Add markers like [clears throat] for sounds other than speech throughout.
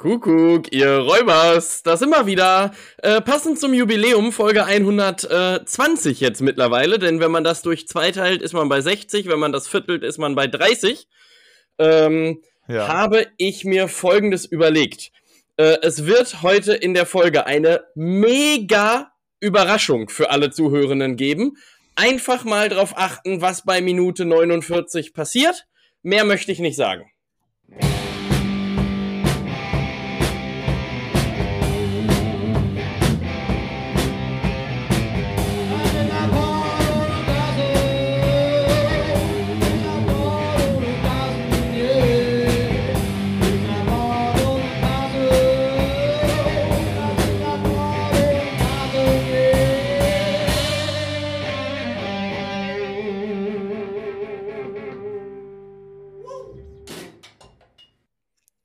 Kuckuck, ihr Räubers, da sind wir wieder. Äh, passend zum Jubiläum, Folge 120 jetzt mittlerweile, denn wenn man das durch zwei teilt, ist man bei 60, wenn man das viertelt, ist man bei 30. Ähm, ja. Habe ich mir Folgendes überlegt. Äh, es wird heute in der Folge eine mega Überraschung für alle Zuhörenden geben. Einfach mal drauf achten, was bei Minute 49 passiert. Mehr möchte ich nicht sagen.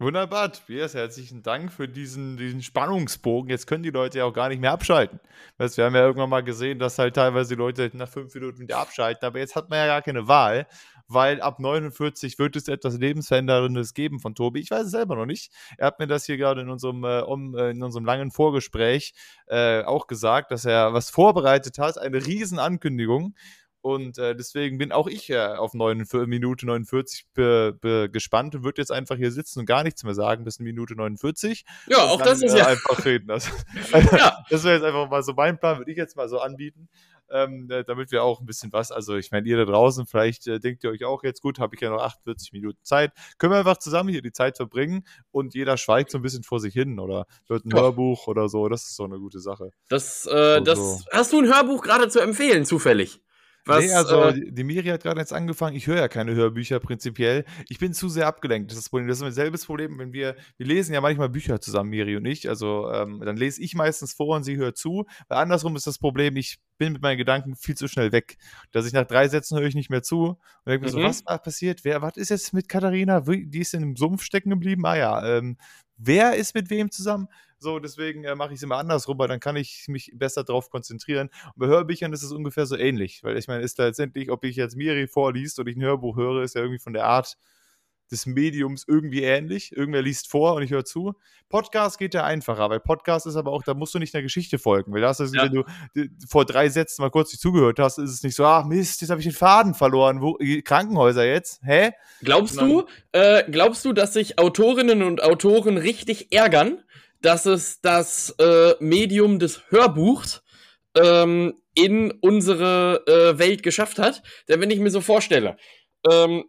Wunderbar, Tobias. Herzlichen Dank für diesen, diesen Spannungsbogen. Jetzt können die Leute ja auch gar nicht mehr abschalten. Wir haben ja irgendwann mal gesehen, dass halt teilweise die Leute nach fünf Minuten wieder abschalten, aber jetzt hat man ja gar keine Wahl, weil ab 49 wird es etwas Lebensveränderndes geben von Tobi. Ich weiß es selber noch nicht. Er hat mir das hier gerade in unserem, äh, um, äh, in unserem langen Vorgespräch äh, auch gesagt, dass er was vorbereitet hat, eine Riesenankündigung. Und äh, deswegen bin auch ich äh, auf 9, Minute 49 be, be, gespannt und würde jetzt einfach hier sitzen und gar nichts mehr sagen bis Minute 49. Ja, auch dann, das ist äh, ja. Einfach reden. Das, [laughs] ja. [laughs] das wäre jetzt einfach mal so mein Plan, würde ich jetzt mal so anbieten. Ähm, äh, damit wir auch ein bisschen was, also ich meine, ihr da draußen, vielleicht äh, denkt ihr euch auch jetzt, gut, habe ich ja noch 48 Minuten Zeit, können wir einfach zusammen hier die Zeit verbringen und jeder schweigt so ein bisschen vor sich hin oder hört ein ja. Hörbuch oder so, das ist so eine gute Sache. Das, äh, das, so. hast du ein Hörbuch gerade zu empfehlen, zufällig? Was, nee, also äh, die Miri hat gerade jetzt angefangen. Ich höre ja keine Hörbücher prinzipiell. Ich bin zu sehr abgelenkt. Das ist das Problem. Das ist dasselbe Problem, wenn wir, wir lesen ja manchmal Bücher zusammen, Miri und ich. Also ähm, dann lese ich meistens vor und sie hört zu. Weil andersrum ist das Problem, ich bin mit meinen Gedanken viel zu schnell weg. Dass ich nach drei Sätzen höre ich nicht mehr zu und denke mir mhm. so, was war passiert? Wer, was ist jetzt mit Katharina? Die ist in einem Sumpf stecken geblieben. Ah ja, ähm, wer ist mit wem zusammen? So, deswegen äh, mache ich es immer andersrum, weil dann kann ich mich besser darauf konzentrieren. Und bei Hörbüchern ist es ungefähr so ähnlich, weil ich meine, ist letztendlich, ob ich jetzt Miri vorliest oder ich ein Hörbuch höre, ist ja irgendwie von der Art des Mediums irgendwie ähnlich. Irgendwer liest vor und ich höre zu. Podcast geht ja einfacher, weil Podcast ist aber auch, da musst du nicht einer Geschichte folgen. Weil das ist, ja. wenn du vor drei Sätzen mal kurz nicht zugehört hast, ist es nicht so, ach Mist, jetzt habe ich den Faden verloren. Wo, Krankenhäuser jetzt? Hä? Glaubst du, äh, glaubst du, dass sich Autorinnen und Autoren richtig ärgern, dass es das äh, Medium des Hörbuchs ähm, in unsere äh, Welt geschafft hat. Denn wenn ich mir so vorstelle, ähm,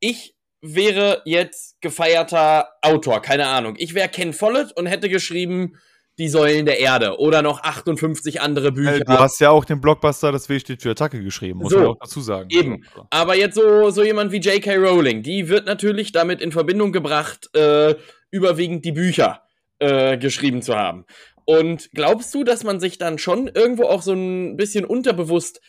ich wäre jetzt gefeierter Autor, keine Ahnung. Ich wäre Ken Follett und hätte geschrieben Die Säulen der Erde oder noch 58 andere Bücher. Hey, du hast ja auch den Blockbuster Das W steht für Attacke geschrieben, muss so, man auch dazu sagen. Eben. Aber jetzt so, so jemand wie J.K. Rowling, die wird natürlich damit in Verbindung gebracht, äh, überwiegend die Bücher äh, geschrieben zu haben. Und glaubst du, dass man sich dann schon irgendwo auch so ein bisschen unterbewusst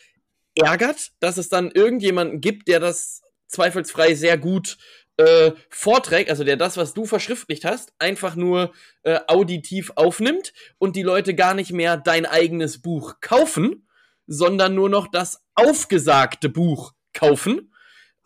ärgert, dass es dann irgendjemanden gibt, der das zweifelsfrei sehr gut äh, vorträgt, also der das, was du verschriftlicht hast, einfach nur äh, auditiv aufnimmt und die Leute gar nicht mehr dein eigenes Buch kaufen, sondern nur noch das aufgesagte Buch kaufen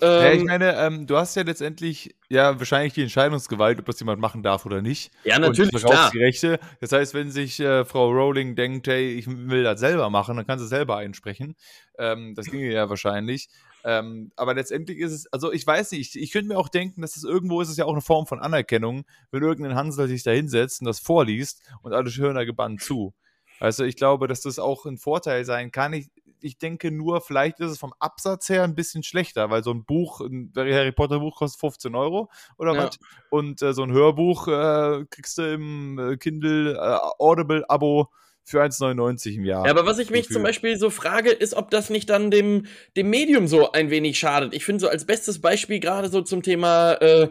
ähm, ja, ich ähm, meine, ähm, du hast ja letztendlich ja wahrscheinlich die Entscheidungsgewalt, ob das jemand machen darf oder nicht. Ja, natürlich. Und klar. die Rechte. Das heißt, wenn sich äh, Frau Rowling denkt, hey, ich will das selber machen, dann kann sie selber einsprechen. Ähm, das ginge ja wahrscheinlich. Ähm, aber letztendlich ist es, also ich weiß nicht, ich, ich könnte mir auch denken, dass es irgendwo ist es ja auch eine Form von Anerkennung, wenn irgendein Hansel sich da hinsetzt und das vorliest und alle hören da gebannt zu. Also ich glaube, dass das auch ein Vorteil sein kann. Ich, ich denke nur, vielleicht ist es vom Absatz her ein bisschen schlechter, weil so ein Buch, ein Harry Potter Buch kostet 15 Euro oder ja. was? Und äh, so ein Hörbuch äh, kriegst du im äh, Kindle äh, Audible Abo für 1,99 im Jahr. Ja, aber was ich mich Gefühl. zum Beispiel so frage, ist, ob das nicht dann dem, dem Medium so ein wenig schadet. Ich finde so als bestes Beispiel gerade so zum Thema äh,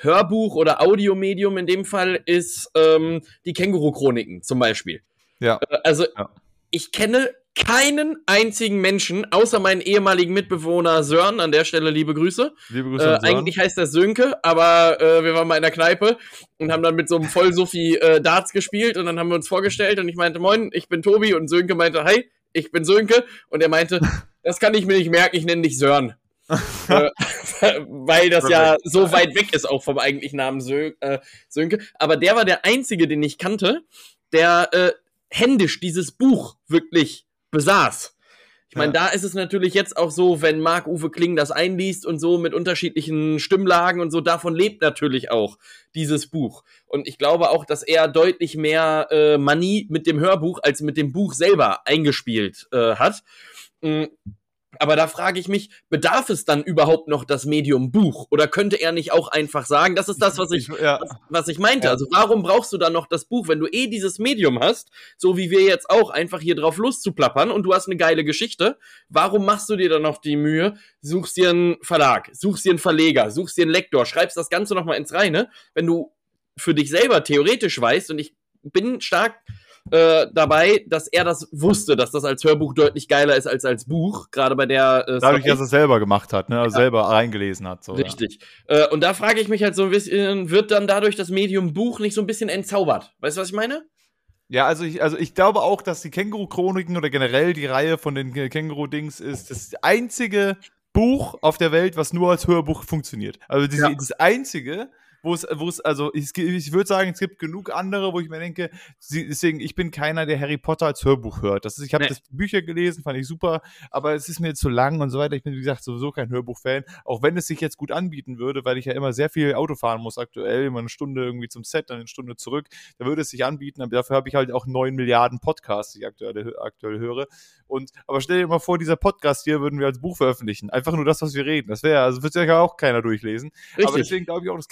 Hörbuch oder Audiomedium in dem Fall ist ähm, die Känguru-Chroniken zum Beispiel. Ja. Äh, also ja. ich kenne keinen einzigen Menschen, außer meinen ehemaligen Mitbewohner Sören, an der Stelle liebe Grüße. Liebe Grüße äh, Eigentlich heißt er Sönke, aber äh, wir waren mal in der Kneipe und haben dann mit so einem Vollsuffi äh, Darts gespielt und dann haben wir uns vorgestellt und ich meinte, moin, ich bin Tobi und Sönke meinte, hi, ich bin Sönke und er meinte, [laughs] das kann ich mir nicht merken, ich nenne dich Sören. [laughs] äh, [laughs] weil das ja so weit weg ist auch vom eigentlichen Namen Sö äh, Sönke. Aber der war der einzige, den ich kannte, der äh, händisch dieses Buch wirklich besaß. Ich meine, ja. da ist es natürlich jetzt auch so, wenn Marc-Uwe Kling das einliest und so mit unterschiedlichen Stimmlagen und so, davon lebt natürlich auch dieses Buch. Und ich glaube auch, dass er deutlich mehr äh, Money mit dem Hörbuch als mit dem Buch selber eingespielt äh, hat. Aber da frage ich mich, bedarf es dann überhaupt noch das Medium Buch? Oder könnte er nicht auch einfach sagen, das ist das, was ich, ja. was, was, ich meinte. Ja. Also warum brauchst du dann noch das Buch, wenn du eh dieses Medium hast, so wie wir jetzt auch, einfach hier drauf loszuplappern und du hast eine geile Geschichte? Warum machst du dir dann noch die Mühe, suchst dir einen Verlag, suchst dir einen Verleger, suchst dir einen Lektor, schreibst das Ganze nochmal ins Reine, wenn du für dich selber theoretisch weißt und ich bin stark äh, dabei, dass er das wusste, dass das als Hörbuch deutlich geiler ist als als Buch, gerade bei der. Äh, Dadurch, dass er es selber gemacht hat, ne, also ja. selber reingelesen hat. So, Richtig. Ja. Äh, und da frage ich mich halt so ein bisschen, wird dann dadurch das Medium Buch nicht so ein bisschen entzaubert? Weißt du, was ich meine? Ja, also ich, also ich glaube auch, dass die Känguru-Chroniken oder generell die Reihe von den Känguru-Dings ist das einzige Buch auf der Welt, was nur als Hörbuch funktioniert. Also diese, ja. das einzige, wo es, wo es, also ich, ich würde sagen, es gibt genug andere, wo ich mir denke, deswegen, ich bin keiner, der Harry Potter als Hörbuch hört. Das ist, ich habe nee. das Bücher gelesen, fand ich super, aber es ist mir zu lang und so weiter. Ich bin, wie gesagt, sowieso kein Hörbuch-Fan, auch wenn es sich jetzt gut anbieten würde, weil ich ja immer sehr viel Auto fahren muss aktuell, immer eine Stunde irgendwie zum Set, dann eine Stunde zurück. Da würde es sich anbieten, aber dafür habe ich halt auch neun Milliarden Podcasts, die ich aktuell, aktuell höre. Und, aber stell dir mal vor, dieser Podcast hier würden wir als Buch veröffentlichen. Einfach nur das, was wir reden. Das wäre, also wird ja auch keiner durchlesen. Richtig. Aber deswegen glaube ich auch, das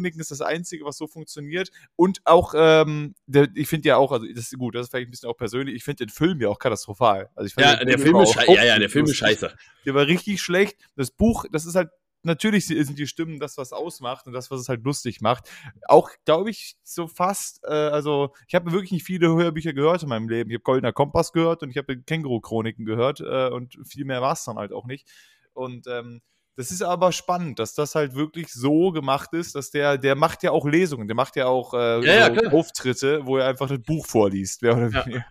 Känguru-Chroniken ist das Einzige, was so funktioniert. Und auch, ähm, der, ich finde ja auch, also das ist gut, das ist vielleicht ein bisschen auch persönlich, ich finde den Film ja auch katastrophal. Also ich ja, der Film, Film ist scheiße. Ja, ja, der Film ist scheiße. Der war richtig schlecht. Das Buch, das ist halt natürlich sind die Stimmen das, was ausmacht und das, was es halt lustig macht. Auch, glaube ich, so fast, äh, also ich habe wirklich nicht viele Hörbücher gehört in meinem Leben. Ich habe Goldener Kompass gehört und ich habe Känguru-Chroniken gehört äh, und viel mehr war es dann halt auch nicht. Und ähm, das ist aber spannend, dass das halt wirklich so gemacht ist, dass der, der macht ja auch Lesungen, der macht ja auch äh, ja, so Auftritte, wo er einfach das Buch vorliest, wer oder ja.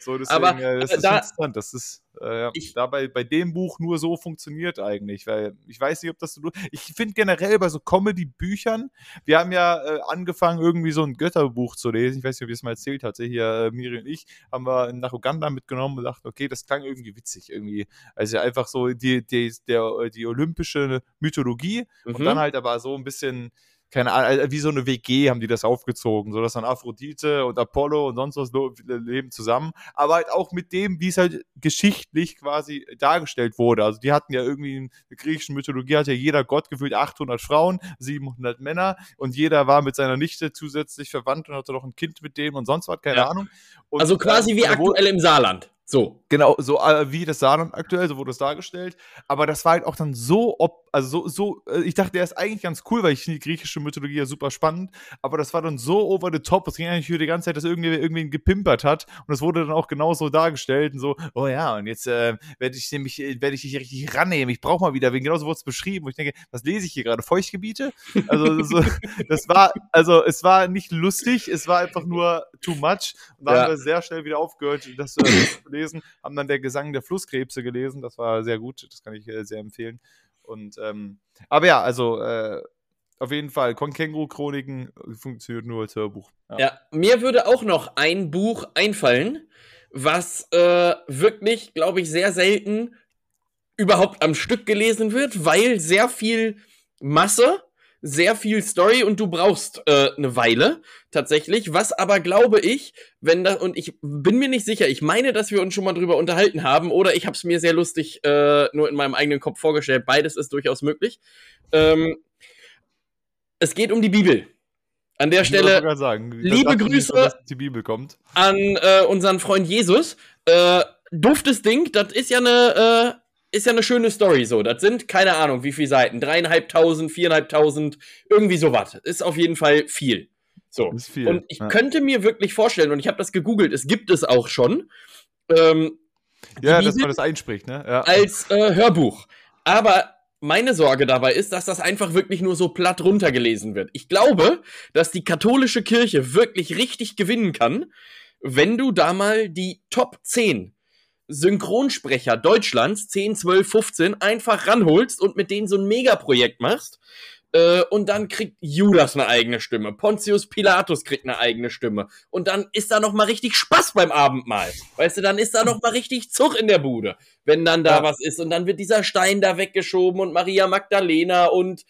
So, deswegen, aber, äh, das ist da, interessant. Das ist äh, ich, dabei bei dem Buch nur so funktioniert eigentlich, weil ich weiß nicht, ob das so. Ich finde generell bei so Comedy-Büchern, wir haben ja äh, angefangen, irgendwie so ein Götterbuch zu lesen. Ich weiß nicht, ob ich es mal erzählt hatte. Hier, äh, Miri und ich, haben wir nach Uganda mitgenommen und dachten, okay, das klang irgendwie witzig irgendwie. Also einfach so die, die, der, die olympische Mythologie mhm. und dann halt aber so ein bisschen keine Ahnung, äh, wie so eine WG haben die das aufgezogen, so dass dann Aphrodite und Apollo und sonst was leben zusammen, aber halt auch mit dem, wie es halt geschichtlich quasi dargestellt wurde. Also die hatten ja irgendwie in der griechischen Mythologie hat ja jeder Gott gefühlt 800 Frauen, 700 Männer und jeder war mit seiner Nichte zusätzlich verwandt und hatte noch ein Kind mit dem und sonst was, keine ja. Ahnung. Und, also quasi äh, wie aktuell im Saarland. So. Genau, so äh, wie das Saarland aktuell, so wurde es dargestellt. Aber das war halt auch dann so, ob, also so, so, äh, ich dachte, der ist eigentlich ganz cool, weil ich finde die griechische Mythologie ja super spannend. Aber das war dann so over the top. Es ging eigentlich für die ganze Zeit, dass irgendwer irgendwen gepimpert hat. Und es wurde dann auch genauso dargestellt und so, oh ja, und jetzt äh, werde ich nämlich, äh, werde ich dich richtig rannehmen. Ich brauche mal wieder, wegen genauso wurde es beschrieben. Und ich denke, was lese ich hier gerade? Feuchtgebiete? Also, [laughs] so, das war, also es war nicht lustig, es war einfach nur too much. Und dann ja. haben wir sehr schnell wieder aufgehört, das äh, zu lesen, haben dann der Gesang der Flusskrebse gelesen. Das war sehr gut, das kann ich äh, sehr empfehlen. Und ähm, aber ja, also äh, auf jeden Fall, Känguru-Chroniken funktioniert nur als Hörbuch. Ja. ja. mir würde auch noch ein Buch einfallen, was äh, wirklich, glaube ich, sehr selten überhaupt am Stück gelesen wird, weil sehr viel Masse sehr viel Story und du brauchst äh, eine Weile tatsächlich. Was aber glaube ich, wenn da und ich bin mir nicht sicher. Ich meine, dass wir uns schon mal drüber unterhalten haben oder ich habe es mir sehr lustig äh, nur in meinem eigenen Kopf vorgestellt. Beides ist durchaus möglich. Ähm, es geht um die Bibel. An der Stelle sagen, liebe Grüße nicht, an äh, unseren Freund Jesus. Äh, duftes Ding, das ist ja eine äh, ist ja eine schöne Story so. Das sind, keine Ahnung, wie viele Seiten. Dreieinhalbtausend, viereinhalbtausend, irgendwie sowas. Ist auf jeden Fall viel. So. Viel, und ich ja. könnte mir wirklich vorstellen, und ich habe das gegoogelt, es gibt es auch schon. Ähm, ja, dass man das einspricht, ne? Ja. Als äh, Hörbuch. Aber meine Sorge dabei ist, dass das einfach wirklich nur so platt runtergelesen wird. Ich glaube, dass die katholische Kirche wirklich richtig gewinnen kann, wenn du da mal die Top 10 Synchronsprecher Deutschlands, 10, 12, 15, einfach ranholst und mit denen so ein Megaprojekt machst. Äh, und dann kriegt Judas eine eigene Stimme. Pontius Pilatus kriegt eine eigene Stimme. Und dann ist da noch mal richtig Spaß beim Abendmahl. Weißt du, dann ist da noch mal richtig Zug in der Bude, wenn dann da ja. was ist. Und dann wird dieser Stein da weggeschoben und Maria Magdalena und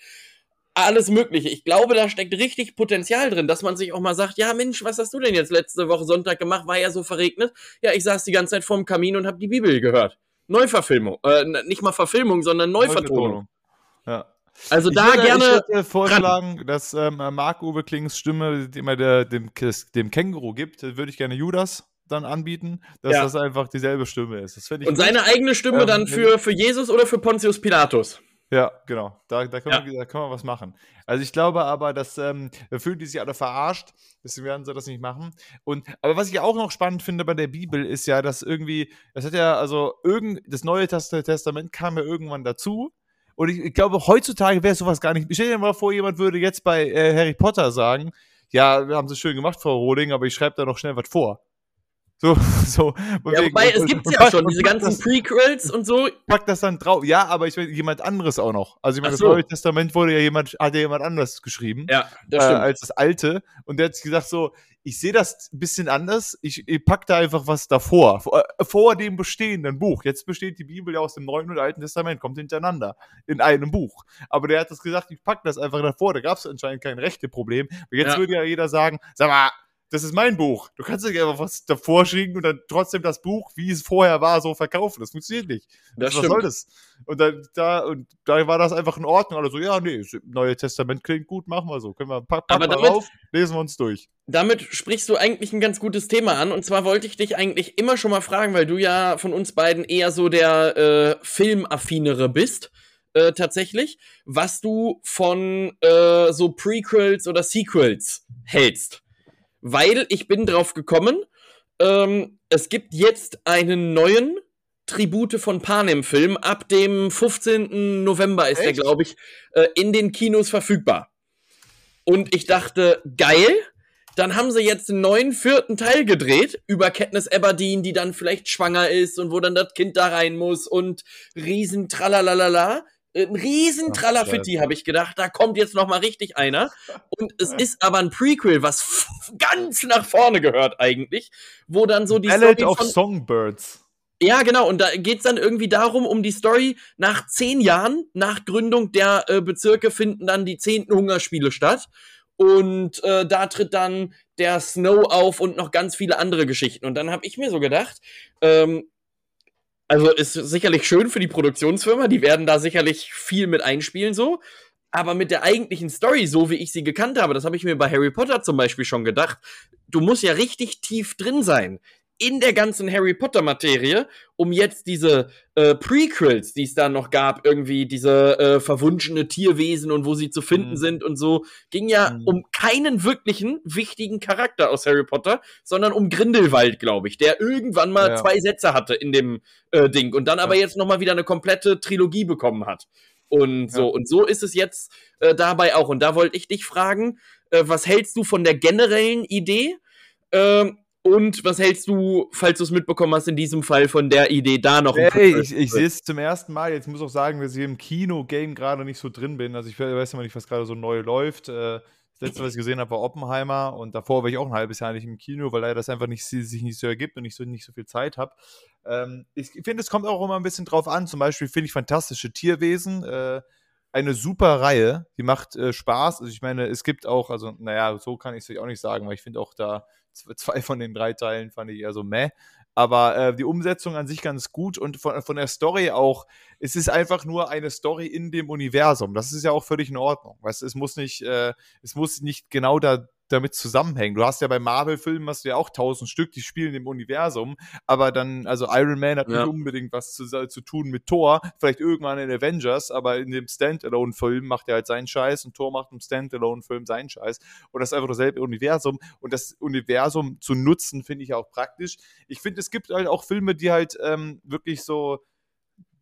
alles Mögliche. Ich glaube, da steckt richtig Potenzial drin, dass man sich auch mal sagt, ja Mensch, was hast du denn jetzt letzte Woche Sonntag gemacht? War ja so verregnet. Ja, ich saß die ganze Zeit vorm Kamin und habe die Bibel gehört. Neuverfilmung. Äh, nicht mal Verfilmung, sondern Neuvertonung. Ja. Also ich da würde, gerne. Ich würde vorschlagen, ran. dass ähm, Marc-Uwe Klings Stimme, die immer der, dem, dem Känguru gibt, würde ich gerne Judas dann anbieten, dass ja. das einfach dieselbe Stimme ist. Und seine eigene Stimme ähm, dann für, für Jesus oder für Pontius Pilatus? Ja, genau. Da, da, können, ja. Wir, da können wir was machen. Also ich glaube aber, dass ähm, fühlen die sich alle verarscht, deswegen werden sie das nicht machen. Und aber was ich auch noch spannend finde bei der Bibel ist ja, dass irgendwie, das hat ja, also irgend, das Neue Testament kam ja irgendwann dazu. Und ich, ich glaube, heutzutage wäre sowas gar nicht. Stell dir mal vor, jemand würde jetzt bei äh, Harry Potter sagen, ja, haben sie schön gemacht, Frau Roding, aber ich schreibe da noch schnell was vor. So, [laughs] so. Ja, wobei, es gibt ja schon, diese ganzen das, Prequels und so. [laughs] Pack das dann drauf. Ja, aber ich will jemand anderes auch noch. Also, ich meine, so. das Neue Testament wurde ja jemand, hat ja jemand anderes geschrieben. Ja, das stimmt. Äh, als das Alte. Und der hat gesagt so, ich sehe das ein bisschen anders. Ich, ich pack da einfach was davor. Vor, äh, vor, dem bestehenden Buch. Jetzt besteht die Bibel ja aus dem Neuen und Alten Testament, kommt hintereinander in einem Buch. Aber der hat das gesagt, ich pack das einfach davor. Da gab es anscheinend kein rechte Problem. Jetzt ja. würde ja jeder sagen, sag mal, das ist mein Buch. Du kannst nicht einfach was davor schicken und dann trotzdem das Buch, wie es vorher war, so verkaufen. Das funktioniert nicht. Das was soll das? Und dann, da, und da war das einfach in Ordnung. Alle so, ja, nee, das Neue Testament klingt gut, machen wir so. Können wir, pack, pack Aber damit, auf, lesen wir uns durch. Damit sprichst du eigentlich ein ganz gutes Thema an. Und zwar wollte ich dich eigentlich immer schon mal fragen, weil du ja von uns beiden eher so der äh, Filmaffinere bist. Äh, tatsächlich, was du von äh, so Prequels oder Sequels hältst weil ich bin drauf gekommen, ähm, es gibt jetzt einen neuen Tribute von Panem-Film. Ab dem 15. November ist Echt? der, glaube ich, äh, in den Kinos verfügbar. Und ich dachte, geil. Dann haben sie jetzt einen neuen vierten Teil gedreht über Katniss Aberdeen, die dann vielleicht schwanger ist und wo dann das Kind da rein muss und riesen Tralalala. Ein riesen Tralafitti, habe ich gedacht. Da kommt jetzt noch mal richtig einer. Und es [laughs] ist aber ein Prequel, was ganz nach vorne gehört eigentlich, wo dann so die Ballad Story of Songbirds. Ja, genau. Und da geht's dann irgendwie darum, um die Story. Nach zehn Jahren, nach Gründung der äh, Bezirke, finden dann die zehnten Hungerspiele statt. Und äh, da tritt dann der Snow auf und noch ganz viele andere Geschichten. Und dann habe ich mir so gedacht, ähm, also ist sicherlich schön für die Produktionsfirma, die werden da sicherlich viel mit einspielen so. Aber mit der eigentlichen Story, so wie ich sie gekannt habe, das habe ich mir bei Harry Potter zum Beispiel schon gedacht, du musst ja richtig tief drin sein in der ganzen Harry Potter Materie, um jetzt diese äh, Prequels, die es da noch gab, irgendwie diese äh, verwunschene Tierwesen und wo sie zu finden mhm. sind und so, ging ja mhm. um keinen wirklichen wichtigen Charakter aus Harry Potter, sondern um Grindelwald, glaube ich, der irgendwann mal ja. zwei Sätze hatte in dem äh, Ding und dann aber jetzt noch mal wieder eine komplette Trilogie bekommen hat. Und so, ja. und so ist es jetzt äh, dabei auch. Und da wollte ich dich fragen, äh, was hältst du von der generellen Idee? Ähm, und was hältst du, falls du es mitbekommen hast, in diesem Fall von der Idee, da noch ein Hey, ich, ich sehe es zum ersten Mal. Jetzt muss ich auch sagen, dass ich im Kino-Game gerade nicht so drin bin. Also ich weiß immer nicht, was gerade so neu läuft. Äh, das letzte, was ich gesehen habe, war Oppenheimer und davor war ich auch ein halbes Jahr nicht im Kino, weil leider das einfach nicht, sich nicht so ergibt und ich so, nicht so viel Zeit habe. Ähm, ich finde, es kommt auch immer ein bisschen drauf an. Zum Beispiel finde ich fantastische Tierwesen. Äh, eine super Reihe, die macht äh, Spaß. Also ich meine, es gibt auch, also naja, so kann ich es auch nicht sagen, weil ich finde auch da zwei von den drei Teilen fand ich eher so meh. Aber äh, die Umsetzung an sich ganz gut und von, von der Story auch. Es ist einfach nur eine Story in dem Universum. Das ist ja auch völlig in Ordnung. Weißt, es muss nicht, äh, es muss nicht genau da damit zusammenhängen. Du hast ja bei Marvel-Filmen hast du ja auch tausend Stück, die spielen im Universum, aber dann, also Iron Man hat ja. nicht unbedingt was zu, zu tun mit Thor, vielleicht irgendwann in Avengers, aber in dem Standalone-Film macht er halt seinen Scheiß und Thor macht im Standalone-Film seinen Scheiß. Und das ist einfach dasselbe Universum. Und das Universum zu nutzen, finde ich auch praktisch. Ich finde, es gibt halt auch Filme, die halt ähm, wirklich so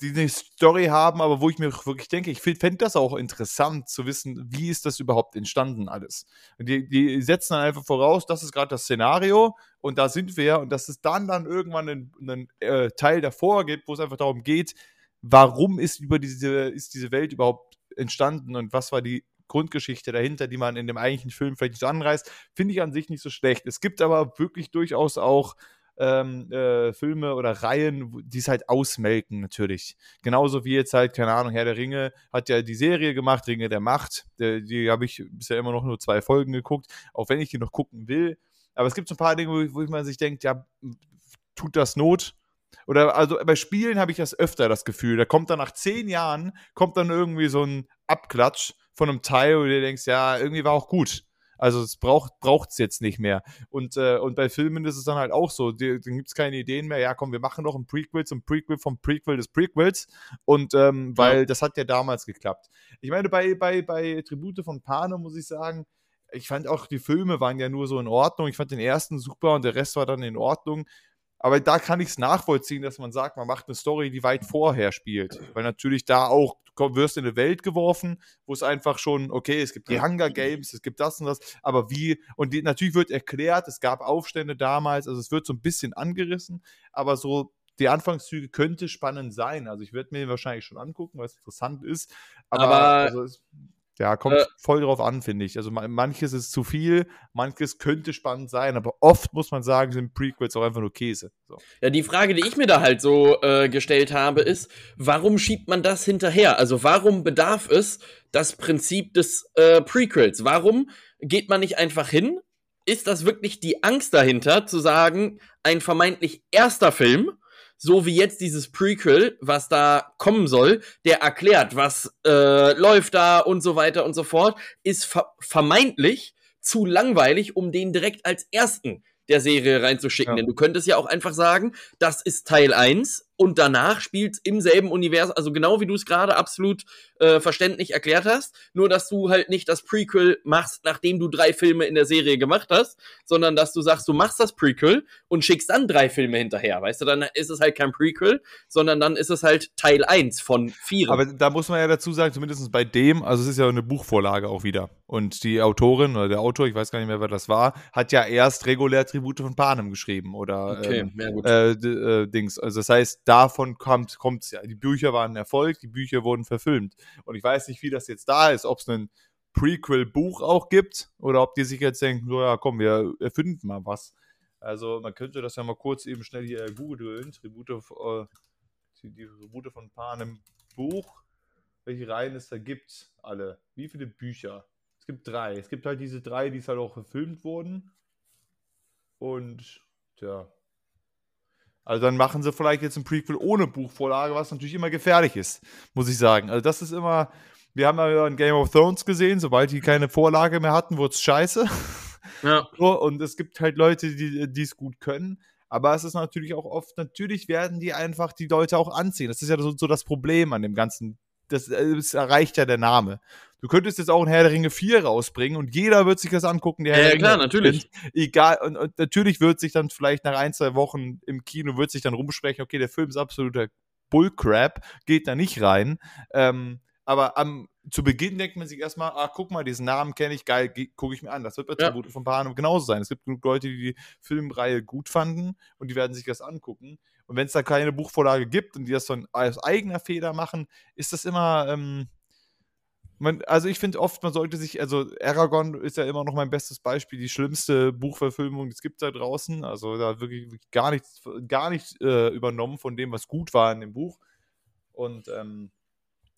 die eine Story haben, aber wo ich mir wirklich denke, ich fände das auch interessant zu wissen, wie ist das überhaupt entstanden alles. Die, die setzen dann einfach voraus, das ist gerade das Szenario und da sind wir und dass es dann dann irgendwann einen, einen äh, Teil davor gibt, wo es einfach darum geht, warum ist über diese, ist diese Welt überhaupt entstanden und was war die Grundgeschichte dahinter, die man in dem eigentlichen Film vielleicht nicht so anreißt, finde ich an sich nicht so schlecht. Es gibt aber wirklich durchaus auch ähm, äh, Filme oder Reihen, die es halt ausmelken, natürlich. Genauso wie jetzt halt, keine Ahnung, Herr der Ringe hat ja die Serie gemacht, Ringe der Macht. Die, die habe ich bisher immer noch nur zwei Folgen geguckt, auch wenn ich die noch gucken will. Aber es gibt so ein paar Dinge, wo, wo man sich denkt, ja, tut das Not? Oder also bei Spielen habe ich das öfter das Gefühl. Da kommt dann nach zehn Jahren, kommt dann irgendwie so ein Abklatsch von einem Teil, wo du denkst, ja, irgendwie war auch gut. Also es braucht es jetzt nicht mehr. Und, äh, und bei Filmen ist es dann halt auch so. Die, dann gibt es keine Ideen mehr. Ja, komm, wir machen noch ein Prequel zum Prequel vom Prequel des Prequels. Und ähm, weil ja. das hat ja damals geklappt. Ich meine, bei, bei, bei Tribute von Panem muss ich sagen, ich fand auch, die Filme waren ja nur so in Ordnung. Ich fand den ersten super und der Rest war dann in Ordnung. Aber da kann ich es nachvollziehen, dass man sagt, man macht eine Story, die weit vorher spielt. Weil natürlich da auch, du wirst in eine Welt geworfen, wo es einfach schon, okay, es gibt die Hunger Games, es gibt das und das, aber wie, und die, natürlich wird erklärt, es gab Aufstände damals, also es wird so ein bisschen angerissen, aber so die Anfangszüge könnte spannend sein. Also ich werde mir wahrscheinlich schon angucken, weil es interessant ist. Aber, aber also es, ja, kommt äh, voll drauf an, finde ich. Also manches ist zu viel, manches könnte spannend sein, aber oft muss man sagen, sind Prequels auch einfach nur Käse. So. Ja, die Frage, die ich mir da halt so äh, gestellt habe, ist, warum schiebt man das hinterher? Also warum bedarf es das Prinzip des äh, Prequels? Warum geht man nicht einfach hin? Ist das wirklich die Angst dahinter, zu sagen, ein vermeintlich erster Film so wie jetzt dieses Prequel, was da kommen soll, der erklärt, was äh, läuft da und so weiter und so fort, ist ver vermeintlich zu langweilig, um den direkt als ersten der Serie reinzuschicken. Ja. Denn du könntest ja auch einfach sagen, das ist Teil 1 und danach spielt im selben Universum, also genau wie du es gerade absolut äh, verständlich erklärt hast, nur dass du halt nicht das Prequel machst, nachdem du drei Filme in der Serie gemacht hast, sondern dass du sagst, du machst das Prequel und schickst dann drei Filme hinterher, weißt du, dann ist es halt kein Prequel, sondern dann ist es halt Teil 1 von vier. Aber da muss man ja dazu sagen, zumindest bei dem, also es ist ja eine Buchvorlage auch wieder. Und die Autorin oder der Autor, ich weiß gar nicht mehr, wer das war, hat ja erst regulär Tribute von Panem geschrieben oder okay, ähm, äh, äh, Dings, also das heißt, davon kommt es ja. Die Bücher waren ein Erfolg, die Bücher wurden verfilmt. Und ich weiß nicht, wie das jetzt da ist, ob es ein Prequel-Buch auch gibt oder ob die sich jetzt denken, so ja, komm, wir erfinden mal was. Also man könnte das ja mal kurz eben schnell hier googeln. Tribute, äh, die Tribute von Panem Buch. Welche Reihen es da gibt, alle. Wie viele Bücher? Es gibt drei. Es gibt halt diese drei, die es halt auch verfilmt wurden. Und, tja, also dann machen sie vielleicht jetzt ein Prequel ohne Buchvorlage, was natürlich immer gefährlich ist, muss ich sagen. Also das ist immer, wir haben ja in Game of Thrones gesehen, sobald die keine Vorlage mehr hatten, wurde es scheiße. [laughs] Ja. So, und es gibt halt Leute, die es gut können. Aber es ist natürlich auch oft, natürlich werden die einfach die Leute auch anziehen. Das ist ja so, so das Problem an dem ganzen das, äh, das, erreicht ja der Name. Du könntest jetzt auch ein Herr der Ringe 4 rausbringen und jeder wird sich das angucken. ja, ja klar, natürlich. Egal, und, und, natürlich wird sich dann vielleicht nach ein, zwei Wochen im Kino wird sich dann rumsprechen, okay, der Film ist absoluter Bullcrap, geht da nicht rein. Ähm, aber am, zu Beginn denkt man sich erstmal, ah, guck mal, diesen Namen kenne ich, geil, gucke ich mir an. Das wird bei ja. Tribute von Panem genauso sein. Es gibt genug Leute, die die Filmreihe gut fanden und die werden sich das angucken. Und wenn es da keine Buchvorlage gibt und die das dann aus eigener Feder machen, ist das immer. Ähm, man, also ich finde oft, man sollte sich, also Aragon ist ja immer noch mein bestes Beispiel, die schlimmste Buchverfilmung, die es gibt da draußen. Also da wirklich, wirklich gar nichts, gar nichts äh, übernommen von dem, was gut war in dem Buch. Und ähm,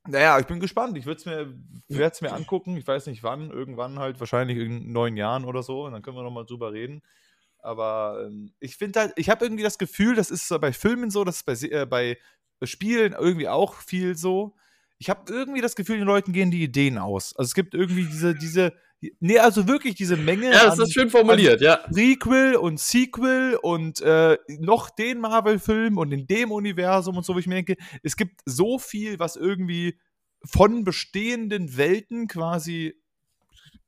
naja, ich bin gespannt. Ich werde es mir, mir angucken. Ich weiß nicht wann, irgendwann halt, wahrscheinlich in neun Jahren oder so. Und dann können wir nochmal drüber reden. Aber ähm, ich finde halt, ich habe irgendwie das Gefühl, das ist bei Filmen so, das ist bei, äh, bei Spielen irgendwie auch viel so. Ich habe irgendwie das Gefühl, den Leuten gehen die Ideen aus. Also es gibt irgendwie diese, diese, nee, also wirklich diese Menge. Ja, das an, ist schön formuliert, ja. Prequel und Sequel und äh, noch den Marvel-Film und in dem Universum und so, wo ich mir denke, es gibt so viel, was irgendwie von bestehenden Welten quasi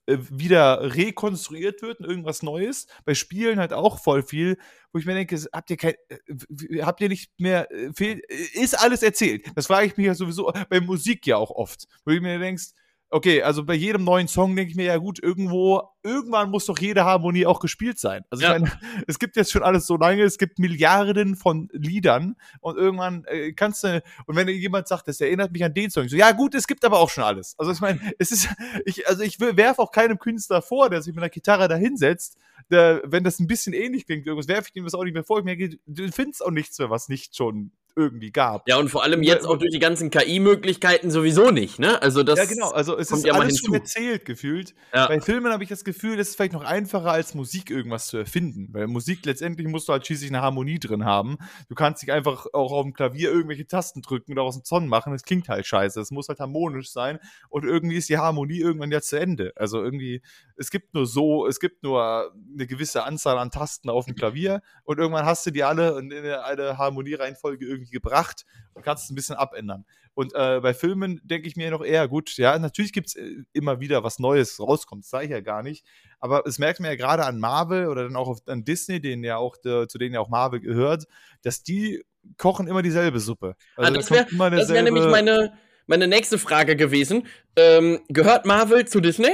äh, wieder rekonstruiert wird und irgendwas Neues. Bei Spielen halt auch voll viel, wo ich mir denke, habt ihr kein, äh, habt ihr nicht mehr, äh, fehl, ist alles erzählt? Das frage ich mich ja sowieso bei Musik ja auch oft, wo du mir denkst, okay, also bei jedem neuen Song denke ich mir, ja gut, irgendwo, irgendwann muss doch jede Harmonie auch gespielt sein. Also ja. ich meine, [laughs] es gibt jetzt schon alles so lange, es gibt Milliarden von Liedern und irgendwann äh, kannst du, und wenn jemand sagt, das erinnert mich an den Song, so, ja gut, es gibt aber auch schon alles. Also ich meine, es ist, [laughs] ich, also ich werfe auch keinem Künstler vor, der sich mit einer Gitarre da hinsetzt, der, wenn das ein bisschen ähnlich klingt, irgendwas werfe ich ihm das auch nicht mehr vor. Ich merke, du findest auch nichts mehr, was nicht schon irgendwie gab. Ja, und vor allem jetzt auch durch die ganzen KI-Möglichkeiten sowieso nicht, ne? Also das Ja, genau, also es ist ja alles schon erzählt gefühlt. Ja. Bei Filmen habe ich das Gefühl, es ist vielleicht noch einfacher als Musik irgendwas zu erfinden, weil Musik letztendlich musst du halt schließlich eine Harmonie drin haben. Du kannst nicht einfach auch auf dem Klavier irgendwelche Tasten drücken oder aus dem Zon machen, das klingt halt scheiße. Es muss halt harmonisch sein und irgendwie ist die Harmonie irgendwann ja zu Ende. Also irgendwie es gibt nur so, es gibt nur eine gewisse Anzahl an Tasten auf dem Klavier und irgendwann hast du die alle in eine Harmoniereihenfolge irgendwie irgendwie gebracht und kannst es ein bisschen abändern. Und äh, bei Filmen denke ich mir noch eher, gut, ja, natürlich gibt es äh, immer wieder was Neues rauskommt, das sage ich ja gar nicht. Aber es merkt man ja gerade an Marvel oder dann auch auf, an Disney, denen ja auch, de, zu denen ja auch Marvel gehört, dass die kochen immer dieselbe Suppe. Also ah, das wäre wär nämlich meine, meine nächste Frage gewesen. Ähm, gehört Marvel zu Disney?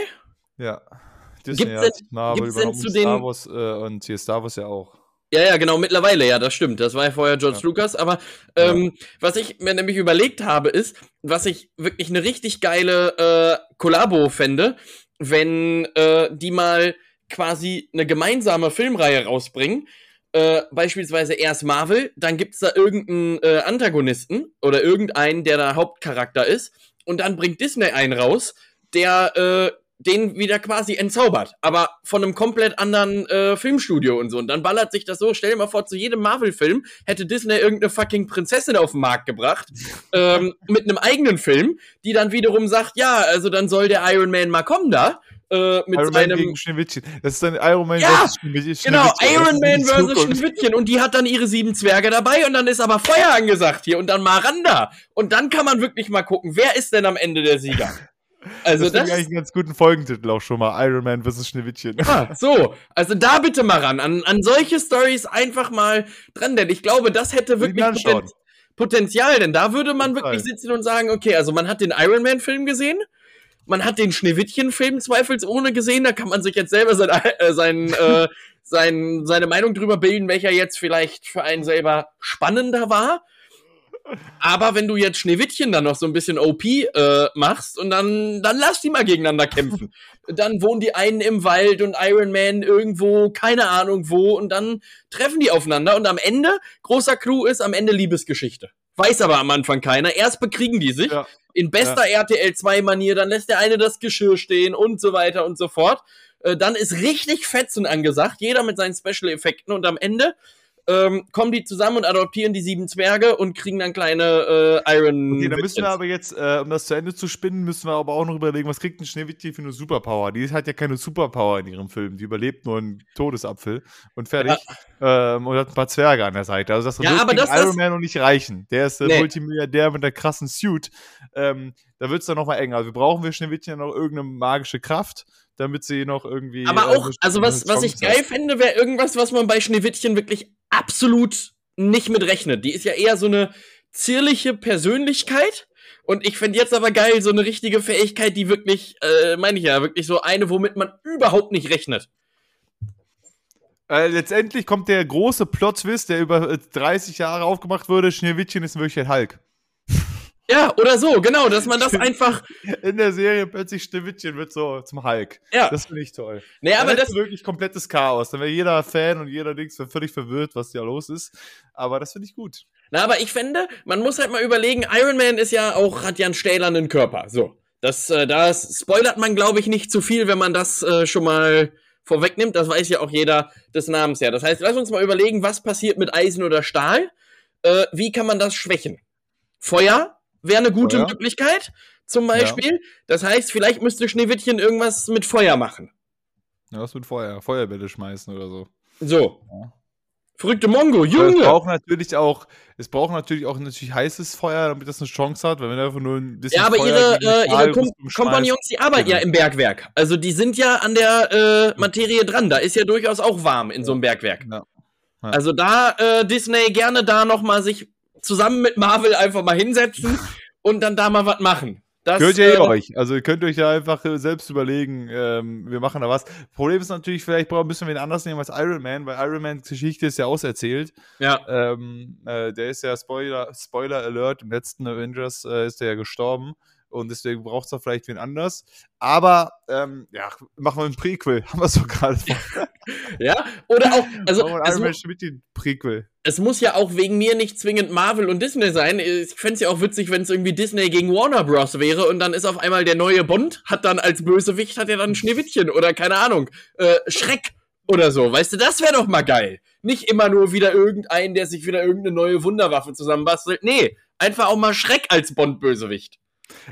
Ja. Disney gibt's denn, Marvel gibt's denn zu Star den Wars äh, und hier Star Wars ja auch. Ja, ja, genau, mittlerweile, ja, das stimmt. Das war ja vorher George ja. Lucas. Aber ähm, ja. was ich mir nämlich überlegt habe, ist, was ich wirklich eine richtig geile äh, Kollabo fände, wenn äh, die mal quasi eine gemeinsame Filmreihe rausbringen. Äh, beispielsweise erst Marvel, dann gibt's da irgendeinen äh, Antagonisten oder irgendeinen, der da Hauptcharakter ist. Und dann bringt Disney einen raus, der äh, den wieder quasi entzaubert, aber von einem komplett anderen äh, Filmstudio und so. Und dann ballert sich das so. Stell dir mal vor, zu jedem Marvel-Film hätte Disney irgendeine fucking Prinzessin auf den Markt gebracht [laughs] ähm, mit einem eigenen Film, die dann wiederum sagt, ja, also dann soll der Iron Man mal kommen da. Äh, mit Iron seinem Man gegen Schneewittchen. Das ist dann Iron Man ja, versus Schneewittchen. Genau, Iron Man versus Schneewittchen. Und die hat dann ihre sieben Zwerge dabei und dann ist aber Feuer angesagt hier und dann Maranda. Und dann kann man wirklich mal gucken, wer ist denn am Ende der Sieger? [laughs] Also das, das ist eigentlich einen ganz guten Folgentitel auch schon mal. Iron Man vs. Schneewittchen. Ah, so. Also da bitte mal ran. An, an solche Stories einfach mal dran, denn ich glaube, das hätte wirklich Poten Potenzial, denn da würde man wirklich sitzen und sagen, okay, also man hat den Iron Man Film gesehen, man hat den Schneewittchen-Film zweifelsohne gesehen, da kann man sich jetzt selber sein, äh, sein, [laughs] äh, sein, seine Meinung drüber bilden, welcher jetzt vielleicht für einen selber spannender war. Aber wenn du jetzt Schneewittchen dann noch so ein bisschen OP äh, machst und dann, dann lass die mal gegeneinander kämpfen. [laughs] dann wohnen die einen im Wald und Iron Man irgendwo, keine Ahnung wo, und dann treffen die aufeinander und am Ende, großer Clou ist, am Ende Liebesgeschichte. Weiß aber am Anfang keiner. Erst bekriegen die sich ja. in bester ja. RTL 2 Manier, dann lässt der eine das Geschirr stehen und so weiter und so fort. Äh, dann ist richtig Fetzen angesagt, jeder mit seinen Special Effekten und am Ende ähm, kommen die zusammen und adoptieren die sieben Zwerge und kriegen dann kleine äh, Iron. Okay, da müssen wir aber jetzt, äh, um das zu Ende zu spinnen, müssen wir aber auch noch überlegen, was kriegt ein Schneewittchen für eine Superpower? Die hat ja keine Superpower in ihrem Film. Die überlebt nur einen Todesapfel und fertig. Ja. Ähm, und hat ein paar Zwerge an der Seite. Also das ja, aber das, Iron Man noch nicht reichen. Der ist der nee. Multimilliardär mit der krassen Suit. Ähm, da wird es dann nochmal eng. Also brauchen wir Schneewittchen noch irgendeine magische Kraft damit sie noch irgendwie. Aber auch, äh, also was, was ich geil fände, wäre irgendwas, was man bei Schneewittchen wirklich absolut nicht mit rechnet. Die ist ja eher so eine zierliche Persönlichkeit. Und ich fände jetzt aber geil, so eine richtige Fähigkeit, die wirklich, äh, meine ich ja, wirklich so eine, womit man überhaupt nicht rechnet. Äh, letztendlich kommt der große Plot-Twist, der über 30 äh, Jahre aufgemacht wurde. Schneewittchen ist wirklich ein Hulk. Ja, oder so, genau, dass man das einfach. In der Serie plötzlich Schneewittchen wird so zum Hulk. Ja. Das finde ich toll. Nee, aber das ist wirklich komplettes Chaos. Dann wäre jeder Fan und jeder Dings völlig verwirrt, was da los ist. Aber das finde ich gut. Na, aber ich fände, man muss halt mal überlegen, Iron Man ist ja auch, hat ja einen stählernen Körper. So. Das, äh, das spoilert man, glaube ich, nicht zu viel, wenn man das äh, schon mal vorwegnimmt. Das weiß ja auch jeder des Namens her. Das heißt, lass uns mal überlegen, was passiert mit Eisen oder Stahl? Äh, wie kann man das schwächen? Feuer wäre eine gute Feuer? Möglichkeit, zum Beispiel. Ja. Das heißt, vielleicht müsste Schneewittchen irgendwas mit Feuer machen. Ja, was mit Feuer? Feuerbälle schmeißen oder so. So. Ja. Verrückte Mongo, Junge! Es braucht natürlich auch, es braucht natürlich auch natürlich heißes Feuer, damit das eine Chance hat, weil wenn einfach nur ein bisschen Ja, aber Feuer ihre, äh, ihre Kom Kompagnons, die arbeiten genau. ja im Bergwerk. Also die sind ja an der äh, Materie dran. Da ist ja durchaus auch warm in so einem Bergwerk. Ja. Ja. Also da äh, Disney gerne da noch mal sich zusammen mit Marvel einfach mal hinsetzen und dann da mal was machen. Das, Gehört ja eh äh, euch. Also ihr könnt euch ja einfach äh, selbst überlegen, ähm, wir machen da was. Problem ist natürlich, vielleicht müssen wir ihn anders nehmen als Iron Man, weil Iron Mans Geschichte ist ja auserzählt. Ja. Ähm, äh, der ist ja Spoiler, Spoiler Alert, im letzten Avengers äh, ist der ja gestorben und deswegen braucht es da vielleicht wen anders. Aber ähm, ja, machen wir ein Prequel, [laughs] haben wir es so gerade [laughs] Ja, oder auch, also es, mu mit den Prequel. es muss ja auch wegen mir nicht zwingend Marvel und Disney sein. Ich fände es ja auch witzig, wenn es irgendwie Disney gegen Warner Bros. wäre und dann ist auf einmal der neue Bond, hat dann als Bösewicht, hat er dann Schneewittchen oder keine Ahnung, äh, Schreck oder so. Weißt du, das wäre doch mal geil. Nicht immer nur wieder irgendein, der sich wieder irgendeine neue Wunderwaffe zusammenbastelt. Nee, einfach auch mal Schreck als Bond-Bösewicht.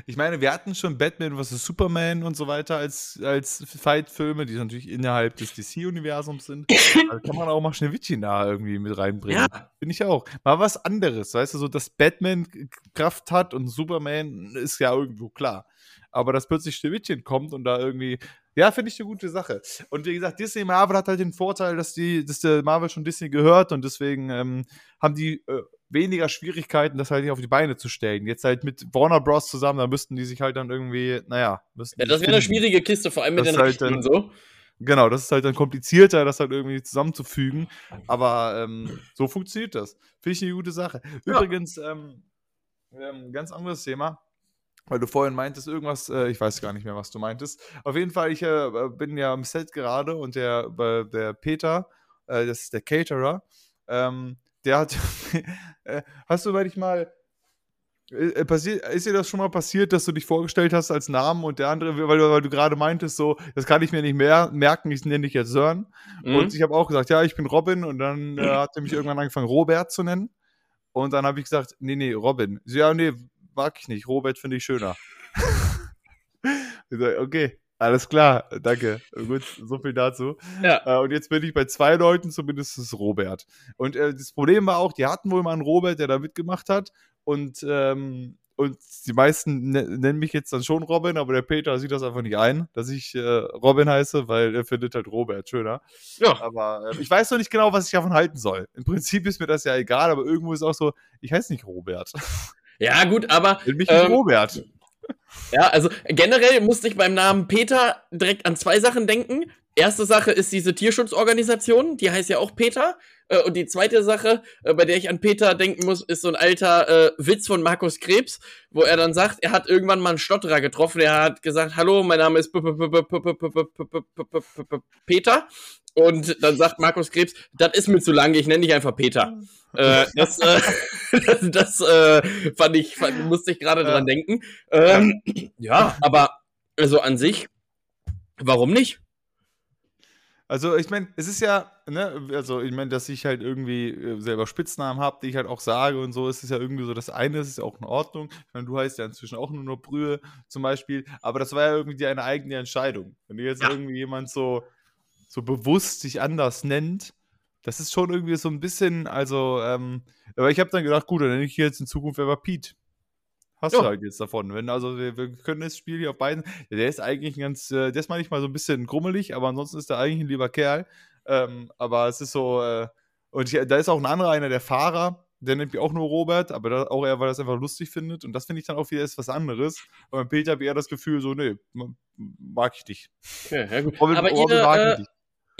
Ich meine, wir hatten schon Batman vs. Superman und so weiter als, als Fight-Filme, die natürlich innerhalb des DC-Universums sind. [laughs] Da kann man auch mal Schneewittchen da irgendwie mit reinbringen. Ja. Finde ich auch. Mal was anderes, weißt du, so dass Batman Kraft hat und Superman ist ja irgendwo klar. Aber dass plötzlich Schneewittchen kommt und da irgendwie ja, finde ich eine gute Sache. Und wie gesagt, Disney Marvel hat halt den Vorteil, dass die, dass der Marvel schon Disney gehört und deswegen ähm, haben die äh, weniger Schwierigkeiten, das halt nicht auf die Beine zu stellen. Jetzt halt mit Warner Bros. zusammen, da müssten die sich halt dann irgendwie, naja, müssten. Ja, das wäre eine schwierige Kiste, vor allem mit den halt und so. Genau, das ist halt dann komplizierter, das halt irgendwie zusammenzufügen. Aber ähm, so funktioniert das. Finde ich eine gute Sache. Übrigens, ja. ähm, ähm, ganz anderes Thema weil du vorhin meintest, irgendwas, äh, ich weiß gar nicht mehr, was du meintest. Auf jeden Fall, ich äh, bin ja im Set gerade und der, äh, der Peter, äh, das ist der Caterer, ähm, der hat. [laughs] Äh, hast du, weil ich mal. Äh, passiert, ist dir das schon mal passiert, dass du dich vorgestellt hast als Namen und der andere, weil, weil du gerade meintest, so, das kann ich mir nicht mehr merken, ich nenne dich jetzt Sören. Mhm. Und ich habe auch gesagt, ja, ich bin Robin und dann äh, hat er mich irgendwann angefangen, Robert zu nennen. Und dann habe ich gesagt, nee, nee, Robin. So, ja, nee, mag ich nicht. Robert finde ich schöner. [laughs] okay. Alles klar, danke. Gut, so viel dazu. Ja. Äh, und jetzt bin ich bei zwei Leuten, zumindest ist Robert. Und äh, das Problem war auch, die hatten wohl mal einen Robert, der da mitgemacht hat. Und, ähm, und die meisten ne nennen mich jetzt dann schon Robin, aber der Peter sieht das einfach nicht ein, dass ich äh, Robin heiße, weil er findet halt Robert schöner. Ja. Aber äh, ich weiß noch nicht genau, was ich davon halten soll. Im Prinzip ist mir das ja egal, aber irgendwo ist auch so, ich heiße nicht Robert. Ja, gut, aber. Ich mich ähm, Robert. Ja, also generell musste ich beim Namen Peter direkt an zwei Sachen denken. Erste Sache ist diese Tierschutzorganisation, die heißt ja auch Peter. Äh, und die zweite Sache, äh, bei der ich an Peter denken muss, ist so ein alter äh, Witz von Markus Krebs, wo er dann sagt, er hat irgendwann mal einen Stotterer getroffen. Er hat gesagt, hallo, mein Name ist Peter. Und dann sagt Markus Krebs, das ist mir zu lang, ich nenne dich einfach Peter. [laughs] äh, das äh, das, [laughs] das äh, fand ich, fand, musste ich gerade dran denken. Ähm, ja, aber also an sich, warum nicht? Also ich meine, es ist ja, ne, also ich meine, dass ich halt irgendwie äh, selber Spitznamen habe, die ich halt auch sage und so, ist es ja irgendwie so, das eine ist ja auch in Ordnung. Ich meine, du heißt ja inzwischen auch nur noch Brühe zum Beispiel, aber das war ja irgendwie eine eigene Entscheidung. Wenn du jetzt ja. irgendwie jemand so, so bewusst sich anders nennt, das ist schon irgendwie so ein bisschen, also, ähm, aber ich habe dann gedacht, gut, dann nenne ich jetzt in Zukunft einfach Pete. Hast jo. du halt jetzt davon. Wenn, also wir, wir, können das Spiel hier auf beiden. Der ist eigentlich ein ganz, äh, der ist manchmal so ein bisschen grummelig, aber ansonsten ist er eigentlich ein lieber Kerl. Ähm, aber es ist so, äh, und ich, da ist auch ein anderer, einer der Fahrer, der nennt mich auch nur Robert, aber da, auch er, weil er es einfach lustig findet. Und das finde ich dann auch wieder etwas anderes. Und bei Peter habe ich eher das Gefühl, so, nee, mag ich dich. Okay, ja, gut. Robin, aber Robin ihr, mag äh, dich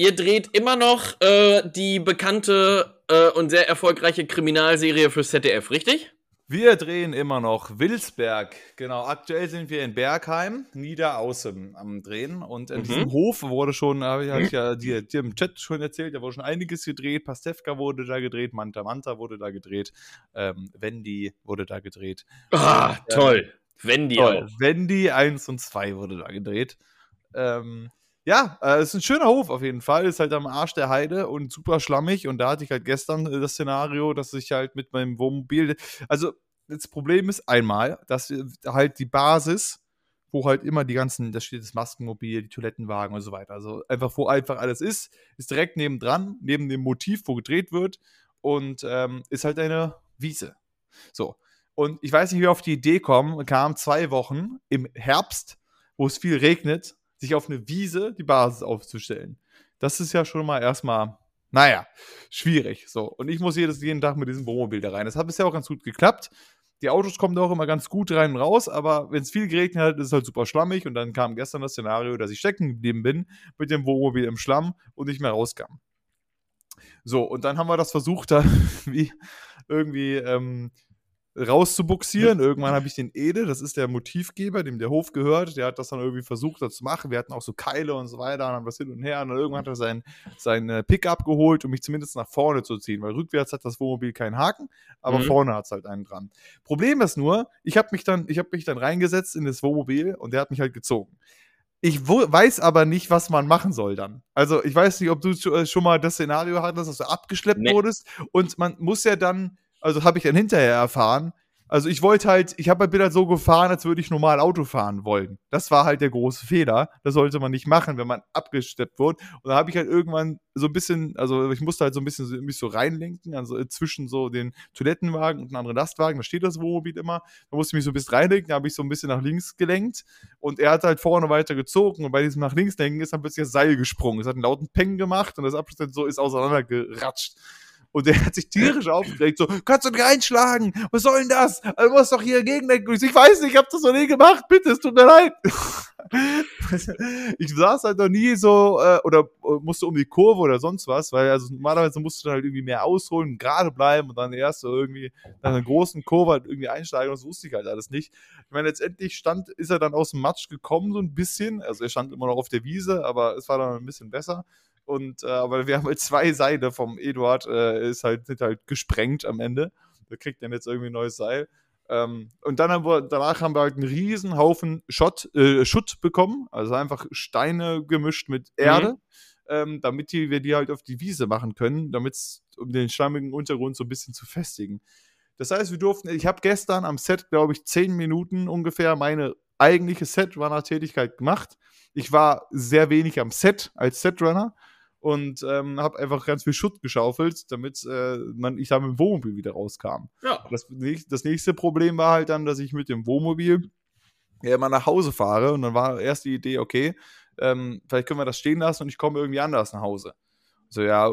ihr dreht immer noch äh, die bekannte äh, und sehr erfolgreiche Kriminalserie für ZDF, richtig? Wir drehen immer noch Wilsberg. Genau, aktuell sind wir in Bergheim, Niederaußen am Drehen. Und in mhm. diesem Hof wurde schon, habe ich ja dir, dir, im Chat schon erzählt, da wurde schon einiges gedreht. Pastewka wurde da gedreht, Manta Manta wurde da gedreht, ähm, Wendy wurde da gedreht. Ah, toll. Ähm, Wendy toll. auch. Wendy 1 und 2 wurde da gedreht. Ähm, ja, äh, ist ein schöner Hof auf jeden Fall. Ist halt am Arsch der Heide und super schlammig. Und da hatte ich halt gestern äh, das Szenario, dass ich halt mit meinem Wohnmobil. Also, das Problem ist einmal, dass halt die Basis wo halt immer die ganzen, da steht das Maskenmobil, die Toilettenwagen und so weiter. Also einfach, wo einfach alles ist, ist direkt nebendran, neben dem Motiv, wo gedreht wird und ähm, ist halt eine Wiese. So. Und ich weiß nicht, wie wir auf die Idee kommen, kam zwei Wochen im Herbst, wo es viel regnet, sich auf eine Wiese die Basis aufzustellen. Das ist ja schon mal erstmal, naja, schwierig. So. Und ich muss jedes, jeden Tag mit diesem Wohnmobil da rein. Das hat bisher auch ganz gut geklappt. Die Autos kommen da auch immer ganz gut rein und raus, aber wenn es viel geregnet hat, ist es halt super schlammig. Und dann kam gestern das Szenario, dass ich stecken geblieben bin mit dem Wohnmobil im Schlamm und nicht mehr rauskam. So, und dann haben wir das versucht, da [laughs] wie irgendwie ähm, rauszubuxieren. Irgendwann habe ich den Ede, das ist der Motivgeber, dem der Hof gehört, der hat das dann irgendwie versucht, das zu machen. Wir hatten auch so Keile und so weiter und haben das hin und her. Und dann irgendwann hat er sein, sein äh, Pickup geholt, um mich zumindest nach vorne zu ziehen, weil rückwärts hat das Wohnmobil keinen Haken, aber mhm. vorne hat es halt einen dran. Problem ist nur, ich habe mich, dann, hab mich dann reingesetzt in das Wohnmobil und der hat mich halt gezogen. Ich weiß aber nicht, was man machen soll dann. Also ich weiß nicht, ob du äh, schon mal das Szenario hattest, dass du abgeschleppt nee. wurdest und man muss ja dann also habe ich dann hinterher erfahren. Also ich wollte halt, ich habe halt so gefahren, als würde ich normal Auto fahren wollen. Das war halt der große Fehler. Das sollte man nicht machen, wenn man abgesteppt wird. Und da habe ich halt irgendwann so ein bisschen, also ich musste halt so ein bisschen so, mich so reinlenken, also zwischen so den Toilettenwagen und einem anderen Lastwagen, da steht das Wohnmobil immer. Da musste ich mich so ein bisschen reinlenken, da habe ich so ein bisschen nach links gelenkt und er hat halt vorne weiter gezogen und bei diesem nach links lenken ist dann plötzlich das Seil gesprungen. Es hat einen lauten Peng gemacht und das Abschluss so ist auseinandergeratscht. Und der hat sich tierisch aufgeregt, so, kannst du nicht einschlagen? Was soll denn das? Also, du musst doch hier gegenlenken. Ich weiß nicht, ich hab das noch nie gemacht, bitte, es tut mir leid. [laughs] ich saß halt noch nie so, äh, oder äh, musste um die Kurve oder sonst was, weil also normalerweise musst du dann halt irgendwie mehr ausholen, gerade bleiben und dann erst so irgendwie nach einer großen Kurve halt irgendwie einsteigen. Das wusste ich halt alles nicht. Ich meine, letztendlich stand, ist er dann aus dem Matsch gekommen, so ein bisschen. Also er stand immer noch auf der Wiese, aber es war dann ein bisschen besser. Und äh, aber wir haben halt zwei Seile vom Eduard, äh, ist halt, sind halt gesprengt am Ende. Da kriegt dann jetzt irgendwie ein neues Seil. Ähm, und dann haben wir, danach haben wir halt einen riesen Haufen Schott, äh, Schutt bekommen, also einfach Steine gemischt mit Erde, mhm. ähm, damit die, wir die halt auf die Wiese machen können, damit es um den schlammigen Untergrund so ein bisschen zu festigen. Das heißt, wir durften, ich habe gestern am Set, glaube ich, zehn Minuten ungefähr meine eigentliche Set-Runner-Tätigkeit gemacht. Ich war sehr wenig am Set als Setrunner und ähm, habe einfach ganz viel Schutt geschaufelt, damit äh, man, ich da mit dem Wohnmobil wieder rauskam. Ja. Das, das nächste Problem war halt dann, dass ich mit dem Wohnmobil ja immer nach Hause fahre und dann war erst die Idee, okay, ähm, vielleicht können wir das stehen lassen und ich komme irgendwie anders nach Hause. So, ja,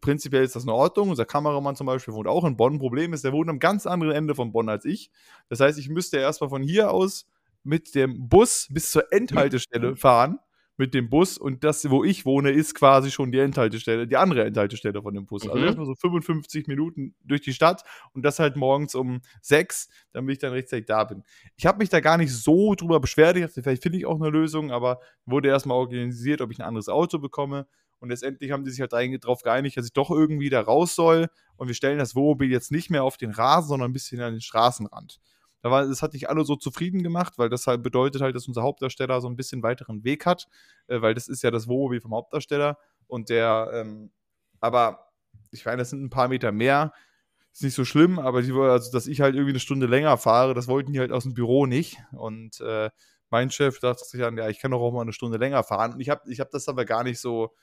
prinzipiell ist das in Ordnung. Unser Kameramann zum Beispiel wohnt auch in Bonn. Problem ist, der wohnt am ganz anderen Ende von Bonn als ich. Das heißt, ich müsste erstmal von hier aus mit dem Bus bis zur Endhaltestelle fahren mit dem Bus und das, wo ich wohne, ist quasi schon die Endhaltestelle, die andere Endhaltestelle von dem Bus. Also mhm. Also erstmal so 55 Minuten durch die Stadt und das halt morgens um sechs, damit ich dann rechtzeitig da bin. Ich habe mich da gar nicht so drüber beschwert. Ich dachte, vielleicht finde ich auch eine Lösung, aber wurde erstmal organisiert, ob ich ein anderes Auto bekomme. Und letztendlich haben die sich halt darauf geeinigt, dass ich doch irgendwie da raus soll. Und wir stellen das Wohnmobil jetzt nicht mehr auf den Rasen, sondern ein bisschen an den Straßenrand. Da war, das hat nicht alle so zufrieden gemacht, weil das halt bedeutet halt, dass unser Hauptdarsteller so ein bisschen weiteren Weg hat, äh, weil das ist ja das Wohnmobil vom Hauptdarsteller und der, ähm, aber ich meine, das sind ein paar Meter mehr, ist nicht so schlimm, aber die, also, dass ich halt irgendwie eine Stunde länger fahre, das wollten die halt aus dem Büro nicht und äh, mein Chef dachte sich dann, ja, ich kann doch auch mal eine Stunde länger fahren. Und ich habe ich hab das aber gar nicht so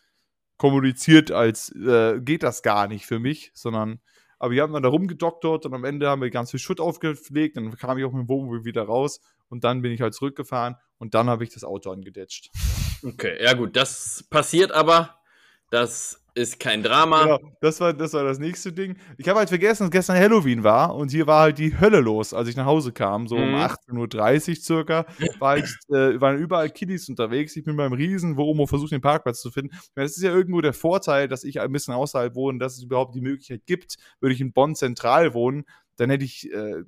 kommuniziert, als äh, geht das gar nicht für mich, sondern aber wir haben dann da rumgedoktert und am Ende haben wir ganz viel Schutt aufgelegt. Dann kam ich auch mit dem Wohnmobil wieder raus und dann bin ich halt zurückgefahren und dann habe ich das Auto angedetscht. Okay, ja gut, das passiert aber. Das ist kein Drama. Genau, das war, das war das nächste Ding. Ich habe halt vergessen, dass gestern Halloween war und hier war halt die Hölle los, als ich nach Hause kam. So mhm. um 18.30 Uhr circa war halt, [laughs] äh, waren überall Kiddies unterwegs. Ich bin beim Riesen, wo Omo versucht, den Parkplatz zu finden. Das ist ja irgendwo der Vorteil, dass ich ein bisschen außerhalb wohne, dass es überhaupt die Möglichkeit gibt. Würde ich in Bonn zentral wohnen, dann hätte ich äh,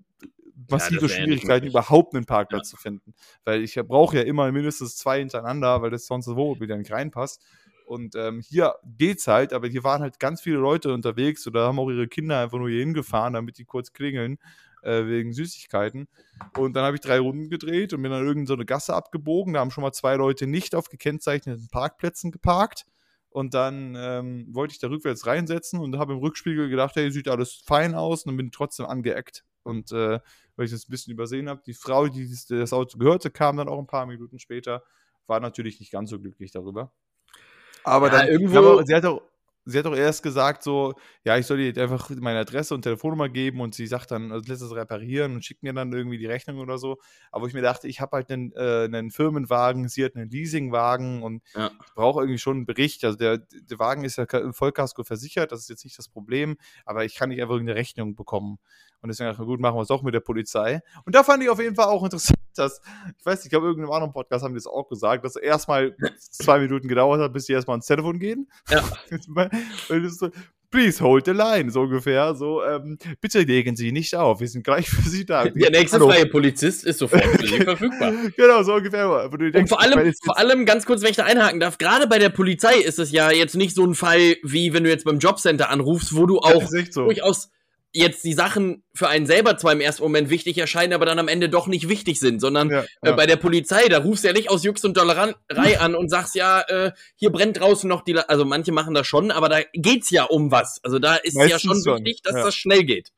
massive ja, Schwierigkeiten, überhaupt einen Parkplatz ja. zu finden. Weil ich brauche ja immer mindestens zwei hintereinander, weil das sonst wo wieder nicht reinpasst. Und ähm, hier geht's halt, aber hier waren halt ganz viele Leute unterwegs oder haben auch ihre Kinder einfach nur hier hingefahren, damit die kurz klingeln äh, wegen Süßigkeiten. Und dann habe ich drei Runden gedreht und bin dann irgendeine so Gasse abgebogen. Da haben schon mal zwei Leute nicht auf gekennzeichneten Parkplätzen geparkt. Und dann ähm, wollte ich da rückwärts reinsetzen und habe im Rückspiegel gedacht, hey, sieht alles fein aus und dann bin trotzdem angeeckt Und äh, weil ich das ein bisschen übersehen habe, die Frau, die das Auto gehörte, kam dann auch ein paar Minuten später, war natürlich nicht ganz so glücklich darüber. Aber ja, dann irgendwo. sie hat auch, sie hat auch erst gesagt, so, ja, ich soll ihr einfach meine Adresse und Telefonnummer geben und sie sagt dann, also lässt es reparieren und schickt mir dann irgendwie die Rechnung oder so. Aber ich mir dachte, ich habe halt einen, äh, einen Firmenwagen, sie hat einen Leasingwagen und ja. ich brauche irgendwie schon einen Bericht. Also der, der Wagen ist ja Vollkasko versichert, das ist jetzt nicht das Problem, aber ich kann nicht einfach irgendeine Rechnung bekommen. Und deswegen dachte ich, gut, machen wir es auch mit der Polizei. Und da fand ich auf jeden Fall auch interessant, dass, ich weiß nicht, ich glaube, irgendeinem anderen Podcast haben die das auch gesagt, dass erstmal zwei Minuten gedauert hat, bis sie erstmal ans Telefon gehen. Ja. [laughs] so, Please hold the line, so ungefähr. So, ähm, bitte legen Sie nicht auf, wir sind gleich für Sie da. [laughs] Der nächste Hallo. freie Polizist ist sofort für Sie verfügbar. [laughs] Genau, so ungefähr. Denkst, Und vor allem, vor allem, ganz kurz, wenn ich da einhaken darf, gerade bei der Polizei ist es ja jetzt nicht so ein Fall, wie wenn du jetzt beim Jobcenter anrufst, wo du auch so. durchaus jetzt die Sachen für einen selber zwar im ersten Moment wichtig erscheinen, aber dann am Ende doch nicht wichtig sind, sondern ja, ja. Äh, bei der Polizei, da rufst du ja nicht aus Jux und Dollerei [laughs] an und sagst ja, äh, hier brennt draußen noch die, La also manche machen das schon, aber da geht's ja um was. Also da ist Meistens ja schon wichtig, dass ja. das schnell geht.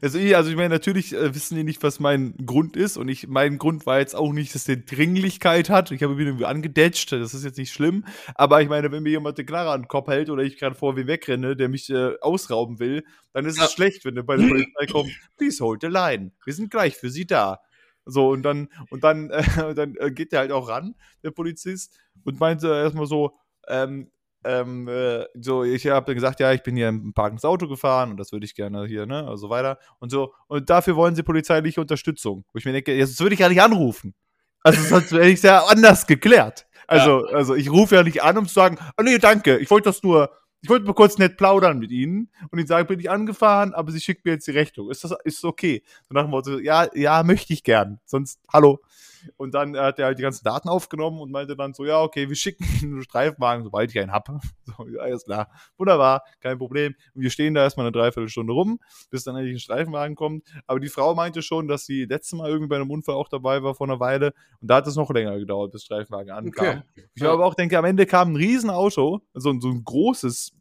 Also, also ich meine, natürlich äh, wissen die nicht, was mein Grund ist. Und ich, mein Grund war jetzt auch nicht, dass der Dringlichkeit hat. Ich habe ihn irgendwie angedetscht, das ist jetzt nicht schlimm. Aber ich meine, wenn mir jemand eine Knarre an den Kopf hält oder ich gerade vor wie wegrenne, der mich äh, ausrauben will, dann ist es schlecht, wenn der bei der Polizei kommt. Please hold the line. Wir sind gleich für Sie da. So, und dann, und dann, [laughs] äh, dann geht der halt auch ran, der Polizist, und meinte erstmal so, ähm, ähm, äh, so, ich habe gesagt, ja, ich bin hier im Park ins Auto gefahren und das würde ich gerne hier, ne, also weiter und so. Und dafür wollen sie polizeiliche Unterstützung. Wo ich mir denke, jetzt würde ich ja nicht anrufen. Also, das hat ich sehr anders geklärt. Also, ja. also ich rufe ja nicht an, um zu sagen, oh nee, danke, ich wollte das nur, ich wollte mal kurz nett plaudern mit Ihnen und Ihnen sagen, bin ich angefahren, aber Sie schickt mir jetzt die Rechnung. Ist das ist okay? So nach dem Motto, ja, ja, möchte ich gern. Sonst, hallo. Und dann äh, hat er halt die ganzen Daten aufgenommen und meinte dann so, ja, okay, wir schicken [laughs] einen Streifenwagen, sobald ich einen habe. [laughs] So, ja, alles klar. Wunderbar, kein Problem. Und wir stehen da erstmal eine Dreiviertelstunde rum, bis dann endlich ein Streifenwagen kommt. Aber die Frau meinte schon, dass sie letztes Mal irgendwie bei einem Unfall auch dabei war vor einer Weile. Und da hat es noch länger gedauert, bis Streifenwagen ankam. Okay. Ich aber auch denke, am Ende kam ein Riesenauto, so, so ein großes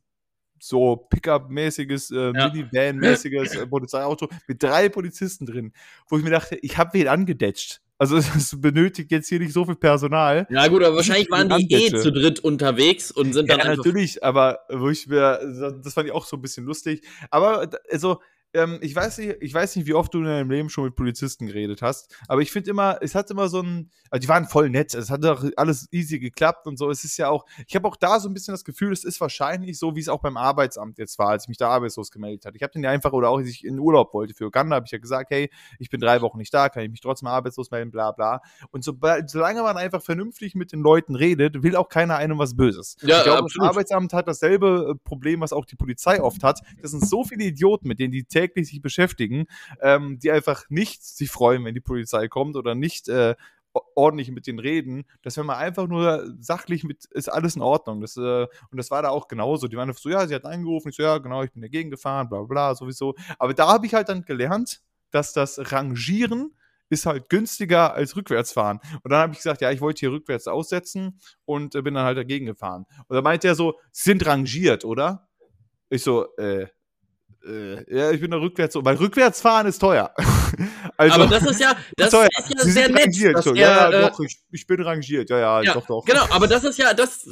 so Pickup-mäßiges, äh, ja. Minivan-mäßiges äh, Polizeiauto mit drei Polizisten drin, wo ich mir dachte, ich habe wen angedetscht. Also [laughs] es benötigt jetzt hier nicht so viel Personal. Ja gut, aber wahrscheinlich waren die eh zu dritt unterwegs und sind dann. Ja, natürlich, aber wo ich mir, das fand ich auch so ein bisschen lustig. Aber also ähm, ich, weiß nicht, ich weiß nicht, wie oft du in deinem Leben schon mit Polizisten geredet hast, aber ich finde immer, es hat immer so ein, also die waren voll nett, es hat auch alles easy geklappt und so. Es ist ja auch, ich habe auch da so ein bisschen das Gefühl, es ist wahrscheinlich so, wie es auch beim Arbeitsamt jetzt war, als ich mich da arbeitslos gemeldet hatte. Ich habe den ja einfach, oder auch als ich in Urlaub wollte für Uganda, habe ich ja gesagt, hey, ich bin drei Wochen nicht da, kann ich mich trotzdem arbeitslos melden, bla bla. Und so, solange man einfach vernünftig mit den Leuten redet, will auch keiner einem was Böses. Ja, ich glaube, das Arbeitsamt hat dasselbe äh, Problem, was auch die Polizei oft hat. Das sind so viele Idioten, mit denen die täglich täglich sich beschäftigen, ähm, die einfach nicht sich freuen, wenn die Polizei kommt oder nicht äh, ordentlich mit denen reden, dass wenn man einfach nur sachlich mit, ist alles in Ordnung. Das, äh, und das war da auch genauso. Die waren so, ja, sie hat angerufen, ich so, ja, genau, ich bin dagegen gefahren, bla bla, sowieso. Aber da habe ich halt dann gelernt, dass das Rangieren ist halt günstiger als Rückwärtsfahren. Und dann habe ich gesagt, ja, ich wollte hier rückwärts aussetzen und äh, bin dann halt dagegen gefahren. Und dann meinte er so, sind rangiert, oder? Ich so, äh, äh, ja, ich bin da rückwärts weil rückwärtsfahren ist teuer. [laughs] also, aber das ist ja, [laughs] das teuer. ist ja Sie sehr nett. Dass er, ja, ja, doch, ich, ich, bin rangiert, ja, ja, ja, doch, doch. Genau, aber das ist ja, das,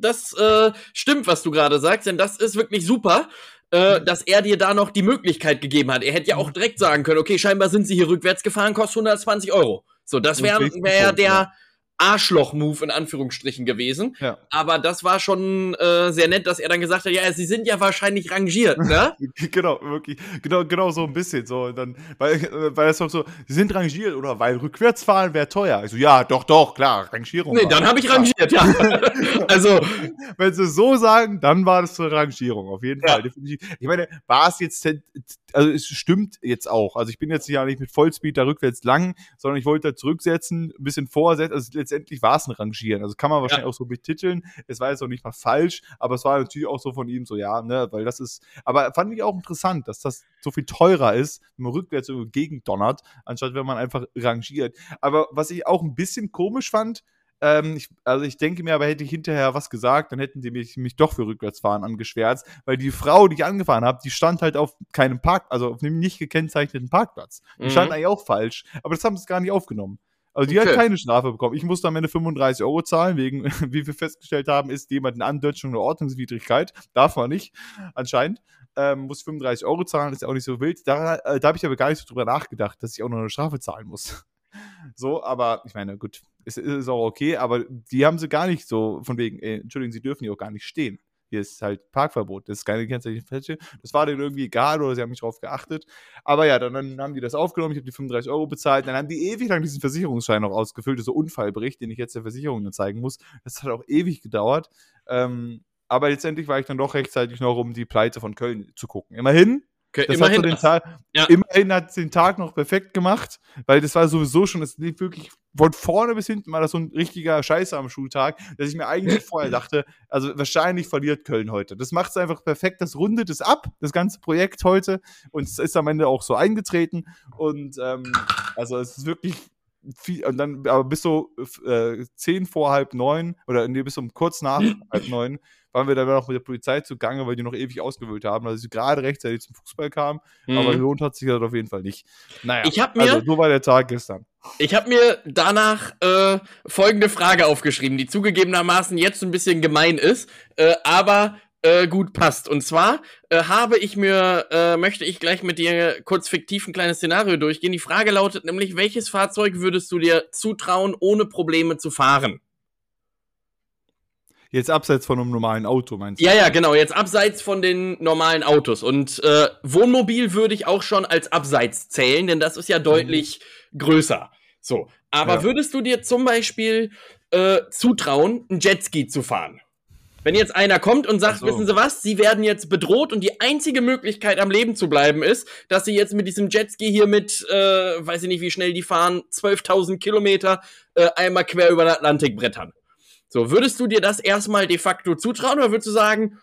das äh, stimmt, was du gerade sagst, denn das ist wirklich super. Äh, dass er dir da noch die Möglichkeit gegeben hat. Er hätte ja auch direkt sagen können, okay, scheinbar sind sie hier rückwärts gefahren, kostet 120 Euro. So, das wäre wär ja der, Arschloch-Move in Anführungsstrichen gewesen. Ja. Aber das war schon äh, sehr nett, dass er dann gesagt hat, ja, sie sind ja wahrscheinlich rangiert, ne? [laughs] genau, wirklich. Genau, genau so ein bisschen. So, dann, weil, äh, weil es auch so, sie sind rangiert oder weil rückwärts fahren wäre teuer. Ich so, ja, doch, doch, klar, Rangierung. Nee, dann habe ich rangiert, ja. [laughs] also. Wenn sie so sagen, dann war das eine Rangierung, auf jeden Fall. Definitiv. Ich meine, war es jetzt, also es stimmt jetzt auch. Also ich bin jetzt ja nicht mit Vollspeed da rückwärts lang, sondern ich wollte da zurücksetzen, ein bisschen vorsetzen. Also letztendlich war es ein Rangieren. Also kann man wahrscheinlich ja. auch so betiteln. Es war jetzt auch nicht mal falsch, aber es war natürlich auch so von ihm so, ja, ne, weil das ist, aber fand ich auch interessant, dass das so viel teurer ist, wenn man rückwärts irgendwo gegen donnert, anstatt wenn man einfach rangiert. Aber was ich auch ein bisschen komisch fand, Ähm, ich, also ich denke mir, aber hätte ich hinterher was gesagt, dann hätten die mich, mich doch für Rückwärtsfahren angeschwärzt, weil die Frau, die ich angefahren habe, die stand halt auf keinem Park, also auf einem nicht gekennzeichneten Parkplatz. Die mhm. stand eigentlich auch falsch, aber das haben sie gar nicht aufgenommen. Also die okay. hat keine Strafe bekommen. Ich musste am Ende 35 Euro zahlen, wegen, [laughs] wie wir festgestellt haben, ist jemand eine Andeutung eine Ordnungswidrigkeit. Darf man nicht, anscheinend. Ähm, muss 35 Euro zahlen, ist ja auch nicht so wild. Da, äh, da habe ich aber gar nicht so drüber nachgedacht, dass ich auch noch eine Strafe zahlen muss. [laughs] so, aber ich meine, gut, es ist auch okay, aber die haben sie gar nicht so, von wegen, ey, Entschuldigung, sie dürfen hier auch gar nicht stehen. Hier ist halt Parkverbot, das ist keine Kennzeichenfläche. Das war denen irgendwie egal oder sie haben nicht drauf geachtet. Aber ja, dann, dann haben die das aufgenommen, ich habe die 35 Euro bezahlt. Dann haben die ewig lang diesen Versicherungsschein noch ausgefüllt, so Unfallbericht, den ich jetzt der Versicherung zeigen muss. Das hat auch ewig gedauert. Ähm, aber letztendlich war ich dann doch rechtzeitig noch, um die Pleite von Köln zu gucken. Immerhin Okay, das immerhin, hat so den ja. immerhin hat den Tag noch perfekt gemacht, weil das war sowieso schon, es lief wirklich von vorne bis hinten war das so ein richtiger Scheiße am Schultag, dass ich mir eigentlich vorher dachte, also wahrscheinlich verliert Köln heute. Das macht es einfach perfekt, das rundet es ab, das ganze Projekt heute und es ist am Ende auch so eingetreten und ähm, also es ist wirklich viel, und dann aber bis so äh, zehn vor halb neun oder nee, bis um kurz nach [laughs] halb neun waren wir dann noch mit der Polizei zugange, weil die noch ewig ausgewählt haben, also sie gerade rechtzeitig zum Fußball kamen. Mhm. Aber gelohnt hat sich das auf jeden Fall nicht. Naja, ich hab mir, also so war der Tag gestern. Ich habe mir danach äh, folgende Frage aufgeschrieben, die zugegebenermaßen jetzt ein bisschen gemein ist, äh, aber äh, gut passt. Und zwar äh, habe ich mir, äh, möchte ich gleich mit dir kurz fiktiv ein kleines Szenario durchgehen. Die Frage lautet nämlich, welches Fahrzeug würdest du dir zutrauen, ohne Probleme zu fahren? Jetzt abseits von einem normalen Auto, meinst du? Ja, ja, genau. Jetzt abseits von den normalen Autos. Und äh, Wohnmobil würde ich auch schon als abseits zählen, denn das ist ja deutlich mhm. größer. So. Aber ja. würdest du dir zum Beispiel äh, zutrauen, einen Jetski zu fahren? Wenn jetzt einer kommt und sagt, so. wissen Sie was, Sie werden jetzt bedroht und die einzige Möglichkeit am Leben zu bleiben ist, dass Sie jetzt mit diesem Jetski hier mit, äh, weiß ich nicht, wie schnell die fahren, 12.000 Kilometer äh, einmal quer über den Atlantik brettern. So, würdest du dir das erstmal de facto zutrauen oder würdest du sagen,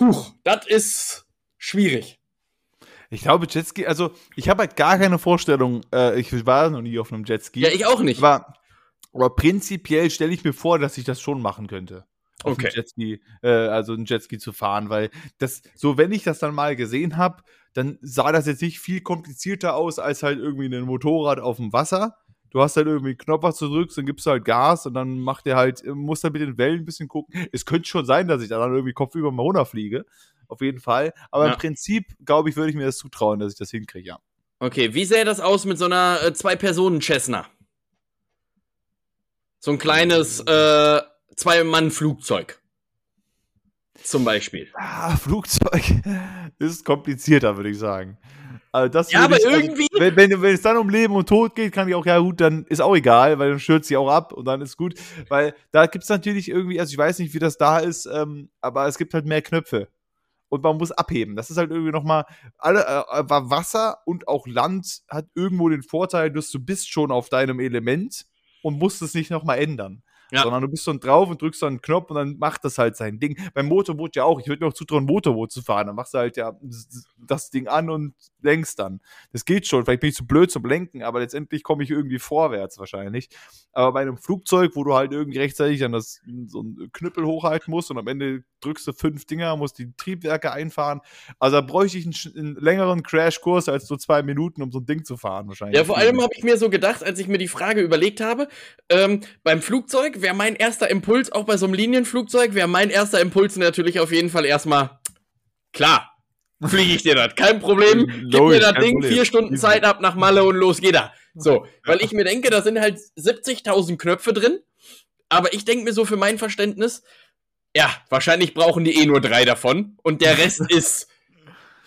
huch, das ist schwierig? Ich glaube, Jetski, also ich habe halt gar keine Vorstellung, äh, ich war noch nie auf einem Jetski. Ja, ich auch nicht. Aber, aber prinzipiell stelle ich mir vor, dass ich das schon machen könnte. Auf okay. Jetski, äh, also ein Jetski zu fahren, weil das, so wenn ich das dann mal gesehen habe, dann sah das jetzt nicht viel komplizierter aus als halt irgendwie ein Motorrad auf dem Wasser du hast halt irgendwie einen Knopf, was du drückst, dann gibst du halt Gas und dann macht er halt, äh, muss er mit den Wellen ein bisschen gucken. Es könnte schon sein, dass ich da dann irgendwie kopfüber mal runterfliege. Auf jeden Fall. Aber ja. im Prinzip, glaube ich, würde ich mir das zutrauen, dass ich das hinkriege, ja. Okay, wie sähe das aus mit so einer äh, Zwei-Personen-Cessna? So ein kleines äh, Zwei-Mann-Flugzeug. Zum Beispiel. Ah, Flugzeug [laughs] ist komplizierter, würde ich sagen. Also das ja, aber ich, irgendwie. Wenn, wenn, wenn, es dann um Leben und Tod geht, kann ich auch, ja gut, dann ist auch egal, weil dann stürzt sie auch ab und dann ist gut. Weil da gibt es natürlich irgendwie, also ich weiß nicht, wie das da ist, ähm, aber es gibt halt mehr Knöpfe. Und man muss abheben. Das ist halt irgendwie nochmal, alle, äh, äh Wasser und auch Land hat irgendwo den Vorteil, dass du bist schon auf deinem Element und musst es nicht nochmal ändern. Ja. Sondern du bist dann drauf und drückst dann einen Knopf und dann macht das halt sein Ding. Beim Motorboot ja auch. Ich würde mir auch zutrauen, Motorboot zu fahren. Dann machst du halt ja das Ding an und lenkst dann. Das geht schon. Vielleicht bin ich zu blöd zum Lenken, aber letztendlich komme ich irgendwie vorwärts wahrscheinlich. Aber bei einem Flugzeug, wo du halt irgendwie rechtzeitig dann das, so einen Knüppel hochhalten musst und am Ende drückst du fünf Dinger, musst die Triebwerke einfahren. Also da bräuchte ich einen, einen längeren Crashkurs als so zwei Minuten, um so ein Ding zu fahren wahrscheinlich. Ja, vor allem habe ich mir so gedacht, als ich mir die Frage überlegt habe, ähm, beim Flugzeug wäre mein erster Impuls, auch bei so einem Linienflugzeug, wäre mein erster Impuls natürlich auf jeden Fall erstmal, klar, fliege ich dir das. Kein Problem. [laughs] Gib mir das Ding, Problem. vier Stunden Zeit ab nach Malle und los geht er. So, weil ich mir denke, da sind halt 70.000 Knöpfe drin. Aber ich denke mir so für mein Verständnis, ja, wahrscheinlich brauchen die eh nur drei davon. Und der Rest [laughs] ist,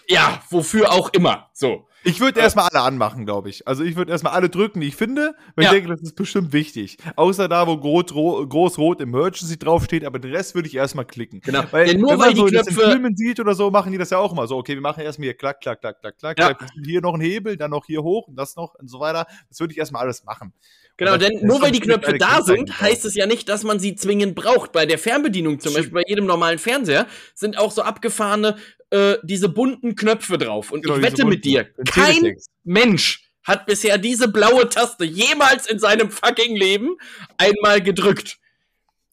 ja, wofür auch immer. So. Ich würde erstmal alle anmachen, glaube ich. Also ich würde erstmal alle drücken, die ich finde, weil ja. ich denke, das ist bestimmt wichtig. Außer da, wo groß-rot Emergency draufsteht, aber den Rest würde ich erstmal klicken. Genau. Weil, ja, nur wenn man weil so die Knöpfe... das in Filmen sieht oder so, machen die das ja auch immer so. Okay, wir machen erstmal hier klack, klack, klack, klack, klack. Ja. Hier noch ein Hebel, dann noch hier hoch und das noch und so weiter. Das würde ich erstmal alles machen. Genau, denn nur weil die Knöpfe da sind, heißt es ja nicht, dass man sie zwingend braucht. Bei der Fernbedienung zum Beispiel, bei jedem normalen Fernseher, sind auch so abgefahrene, äh, diese bunten Knöpfe drauf. Und genau, ich wette mit dir, kein Mensch hat bisher diese blaue Taste jemals in seinem fucking Leben einmal gedrückt?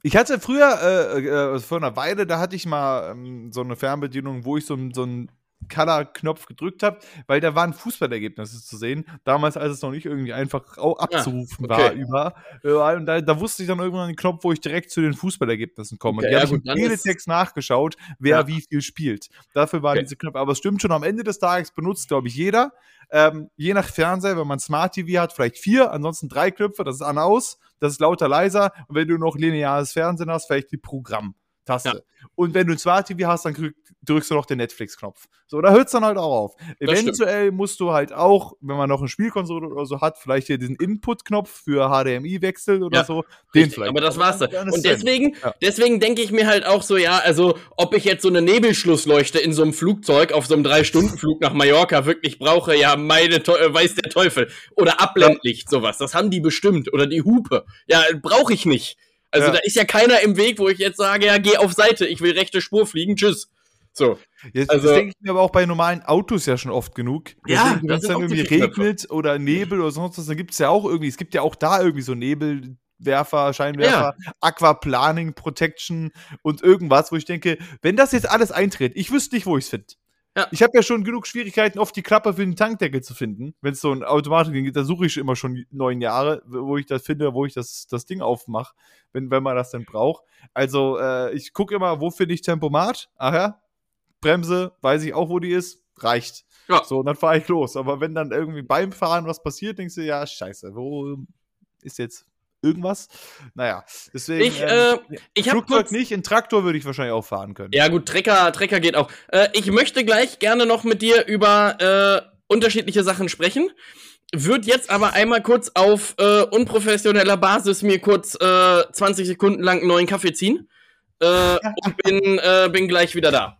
Ich hatte früher, äh, äh, vor einer Weile, da hatte ich mal ähm, so eine Fernbedienung, wo ich so, so ein Color-Knopf gedrückt habe, weil da waren Fußballergebnisse zu sehen. Damals, als es noch nicht irgendwie einfach ah, abzurufen ah, okay. war über. Äh, und da, da, wusste ich dann irgendwann den Knopf, wo ich direkt zu den Fußballergebnissen komme. Okay, und die ja, habe ich im Teletext nachgeschaut, wer ja. wie viel spielt. Dafür waren okay. diese Knöpfe. Aber es stimmt schon, am Ende des Tages benutzt, glaube ich, jeder. Ähm, je nach Fernseher, wenn man Smart TV hat, vielleicht vier, ansonsten drei Knöpfe, das ist an aus, das ist lauter leiser. Und wenn du noch lineares Fernsehen hast, vielleicht die Programm. Taste. Ja. Und wenn du ein Smart TV hast, dann drückst du noch den Netflix-Knopf. So, da hört es dann halt auch auf. Das Eventuell stimmt. musst du halt auch, wenn man noch eine Spielkonsole oder so hat, vielleicht hier diesen Input-Knopf für HDMI wechseln oder ja, so. Den richtig, vielleicht. Aber das war's dann. Und deswegen, ja. deswegen denke ich mir halt auch so, ja, also, ob ich jetzt so eine Nebelschlussleuchte in so einem Flugzeug auf so einem Drei-Stunden-Flug nach Mallorca wirklich brauche, ja, meine, äh, weiß der Teufel. Oder Abblendlicht, sowas. Das haben die bestimmt. Oder die Hupe. Ja, brauche ich nicht. Also ja. da ist ja keiner im Weg, wo ich jetzt sage, ja, geh auf Seite, ich will rechte Spur fliegen, tschüss. So. Jetzt, also, das denke ich mir aber auch bei normalen Autos ja schon oft genug. Ja, wenn es dann irgendwie regnet oder Nebel oder sonst was, dann gibt es ja auch irgendwie, es gibt ja auch da irgendwie so Nebelwerfer, Scheinwerfer, ja. Aquaplaning, Protection und irgendwas, wo ich denke, wenn das jetzt alles eintritt, ich wüsste nicht, wo ich es finde. Ja. Ich habe ja schon genug Schwierigkeiten, oft die Klappe für den Tankdeckel zu finden. Wenn es so ein Automatik gibt, da suche ich immer schon neun Jahre, wo ich das finde, wo ich das, das Ding aufmache, wenn, wenn man das denn braucht. Also äh, ich gucke immer, wo finde ich Tempomat? Ach ja, Bremse, weiß ich auch, wo die ist, reicht. Ja. So, und dann fahre ich los. Aber wenn dann irgendwie beim Fahren was passiert, denkst du, ja, scheiße, wo ist jetzt irgendwas. Naja, deswegen. Ich, ähm, äh, ich habe kurz nicht. In Traktor würde ich wahrscheinlich auch fahren können. Ja, gut, Trecker, Trecker geht auch. Äh, ich möchte gleich gerne noch mit dir über äh, unterschiedliche Sachen sprechen. Würde jetzt aber einmal kurz auf äh, unprofessioneller Basis mir kurz äh, 20 Sekunden lang einen neuen Kaffee ziehen. Äh, [laughs] und bin, äh, bin gleich wieder da.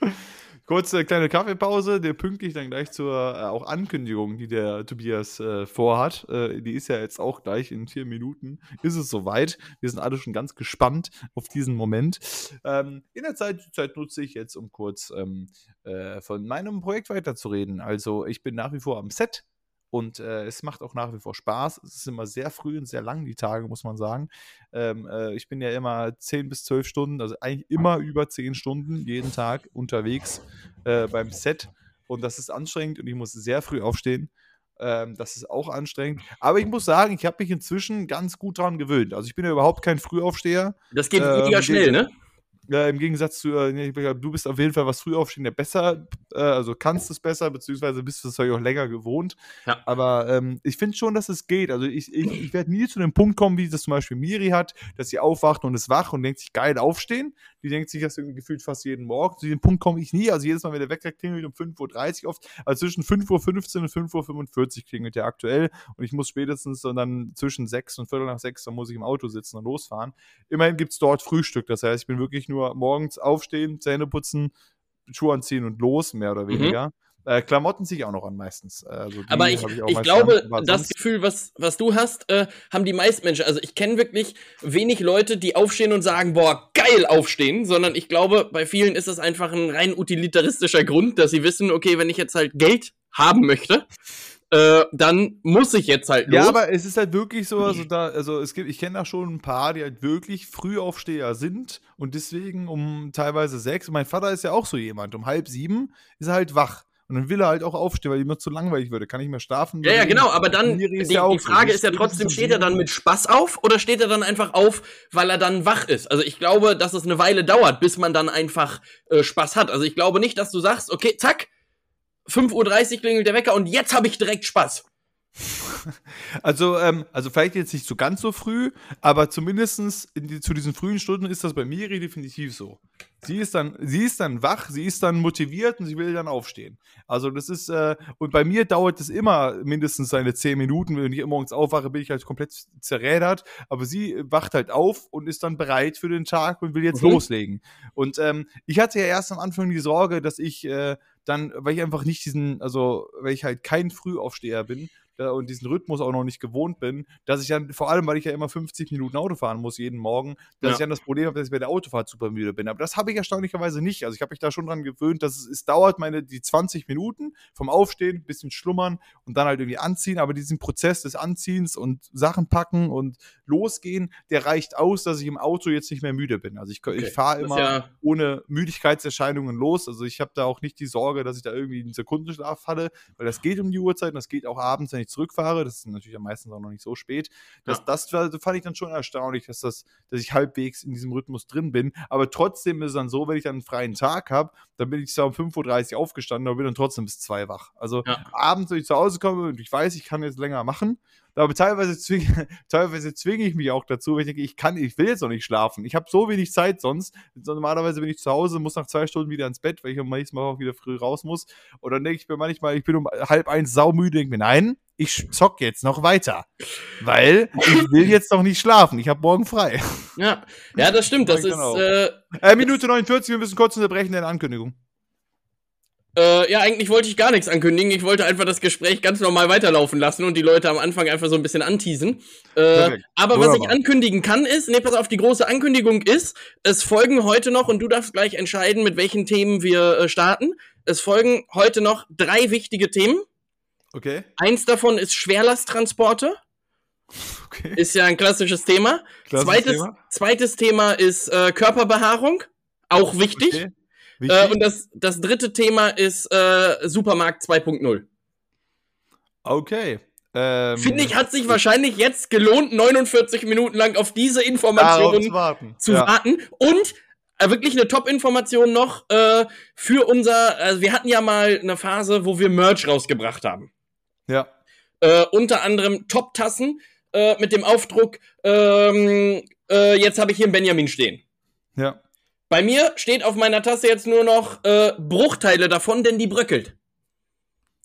[laughs] Kurze kleine Kaffeepause, der pünktlich dann gleich zur äh, auch Ankündigung, die der Tobias äh, vorhat. Äh, die ist ja jetzt auch gleich in vier Minuten. Ist es soweit? Wir sind alle schon ganz gespannt auf diesen Moment. Ähm, in der Zeit, Zeit nutze ich jetzt, um kurz ähm, äh, von meinem Projekt weiterzureden. Also ich bin nach wie vor am Set und äh, es macht auch nach wie vor Spaß. Es ist immer sehr früh und sehr lang, die Tage, muss man sagen. Ähm, äh, ich bin ja immer 10 bis 12 Stunden, also eigentlich immer über 10 Stunden jeden Tag unterwegs äh, beim Set. Und das ist anstrengend und ich muss sehr früh aufstehen. Ähm, das ist auch anstrengend. Aber ich muss sagen, ich habe mich inzwischen ganz gut daran gewöhnt. Also ich bin ja überhaupt kein Frühaufsteher. Das geht ähm, mega schnell, ne? Ja, Im Gegensatz zu, äh, du bist auf jeden Fall was früh aufstehen, der besser, äh, also kannst es besser, beziehungsweise bist du es auch länger gewohnt. Ja. Aber ähm, ich finde schon, dass es geht. Also ich, ich, ich werde nie zu dem Punkt kommen, wie das zum Beispiel Miri hat, dass sie aufwacht und ist wach und denkt sich, geil, aufstehen. Die denkt sich das gefühlt fast jeden Morgen. Zu diesem Punkt komme ich nie. Also jedes Mal, wenn der Wecker klingelt um 5.30 Uhr oft, also zwischen 5.15 Uhr und 5.45 Uhr klingelt der aktuell. Und ich muss spätestens dann zwischen 6 und Viertel nach 6, dann muss ich im Auto sitzen und losfahren. Immerhin gibt es dort Frühstück. Das heißt, ich bin wirklich nur morgens aufstehen, Zähne putzen, Schuhe anziehen und los, mehr oder mhm. weniger. Mhm. Äh, Klamotten ziehe ich auch noch an meistens. Also Aber ich, ich, ich glaube, das Gefühl, was, was du hast, äh, haben die meisten Menschen. Also ich kenne wirklich wenig Leute, die aufstehen und sagen, boah, geil aufstehen, sondern ich glaube, bei vielen ist das einfach ein rein utilitaristischer Grund, dass sie wissen, okay, wenn ich jetzt halt Geld haben möchte, äh, dann muss ich jetzt halt los. Ja, aber es ist halt wirklich so, also da, also es gibt, ich kenne da schon ein paar, die halt wirklich Frühaufsteher sind und deswegen um teilweise sechs. Mein Vater ist ja auch so jemand. Um halb sieben ist er halt wach. Und dann will er halt auch aufstehen, weil ihm noch zu langweilig würde. Kann ich mehr schlafen? Ja, ja, genau. Aber dann, die, die Frage ist ja trotzdem, steht er dann mit Spaß auf oder steht er dann einfach auf, weil er dann wach ist? Also ich glaube, dass es eine Weile dauert, bis man dann einfach äh, Spaß hat. Also ich glaube nicht, dass du sagst, okay, zack, 5.30 Uhr klingelt der Wecker und jetzt habe ich direkt Spaß. Also, ähm, also vielleicht jetzt nicht so ganz so früh, aber zumindest die, zu diesen frühen Stunden ist das bei Miri definitiv so. Sie ist dann, sie ist dann wach, sie ist dann motiviert und sie will dann aufstehen. Also das ist, äh, und bei mir dauert es immer mindestens seine zehn Minuten. Wenn ich morgens aufwache, bin ich halt komplett zerrädert. Aber sie wacht halt auf und ist dann bereit für den Tag und will jetzt mhm. loslegen. Und ähm, ich hatte ja erst am Anfang die Sorge, dass ich äh, dann, weil ich einfach nicht diesen, also weil ich halt kein Frühaufsteher bin, und diesen Rhythmus auch noch nicht gewohnt bin, dass ich dann, vor allem, weil ich ja immer 50 Minuten Auto fahren muss jeden Morgen, dass ja. ich dann das Problem habe, dass ich bei der Autofahrt super müde bin. Aber das habe ich erstaunlicherweise nicht. Also ich habe mich da schon dran gewöhnt, dass es, es dauert meine die 20 Minuten vom Aufstehen, bisschen schlummern und dann halt irgendwie anziehen. Aber diesen Prozess des Anziehens und Sachen packen und losgehen, der reicht aus, dass ich im Auto jetzt nicht mehr müde bin. Also ich, okay. ich fahre immer ja ohne Müdigkeitserscheinungen los. Also ich habe da auch nicht die Sorge, dass ich da irgendwie einen Sekundenschlaf falle, weil das geht um die Uhrzeit und das geht auch abends, wenn ich zurückfahre. Das ist natürlich meistens auch noch nicht so spät. Das, ja. das, fand ich dann schon erstaunlich, dass, das, dass ich halbwegs in diesem Rhythmus drin bin. Aber trotzdem ist es dann so, wenn ich dann einen freien Tag habe, dann bin ich zwar um 5.30 Uhr aufgestanden, aber bin dann trotzdem bis 2 wach. Also ja. abends, wenn ich zu Hause komme und ich weiß, ich kann jetzt länger machen, aber teilweise zwinge, [laughs] teilweise zwinge ich mich auch dazu, weil ich denke, ich kann, ich will jetzt noch nicht schlafen. Ich habe so wenig Zeit sonst. Normalerweise bin ich zu Hause, muss nach zwei Stunden wieder ins Bett, weil ich am nächsten Mal auch wieder früh raus muss. Und dann denke ich mir manchmal, ich bin um halb eins saumüde, denke mir, nein, ich zock jetzt noch weiter. Weil ich will jetzt noch nicht schlafen. Ich habe morgen frei. Ja, ja, das stimmt. Das ist. Genau. Äh, äh, Minute 49, wir müssen kurz unterbrechen, deine Ankündigung. Äh, ja, eigentlich wollte ich gar nichts ankündigen. Ich wollte einfach das Gespräch ganz normal weiterlaufen lassen und die Leute am Anfang einfach so ein bisschen anteasen. Äh, aber was ich ankündigen kann ist, nee, pass auf, die große Ankündigung ist, es folgen heute noch, und du darfst gleich entscheiden, mit welchen Themen wir äh, starten. Es folgen heute noch drei wichtige Themen. Okay. Eins davon ist Schwerlasttransporte. Okay. Ist ja ein klassisches Thema. Klassisches zweites, Thema. zweites Thema ist äh, Körperbehaarung. Auch wichtig. Okay. Äh, und das, das dritte Thema ist äh, Supermarkt 2.0. Okay. Ähm, Finde ich, hat sich wahrscheinlich jetzt gelohnt, 49 Minuten lang auf diese Informationen zu warten. Zu ja. warten. Und äh, wirklich eine Top-Information noch äh, für unser. Also wir hatten ja mal eine Phase, wo wir Merch rausgebracht haben. Ja. Äh, unter anderem Top-Tassen äh, mit dem Aufdruck. Ähm, äh, jetzt habe ich hier einen Benjamin stehen. Ja. Bei mir steht auf meiner Tasse jetzt nur noch äh, Bruchteile davon, denn die bröckelt.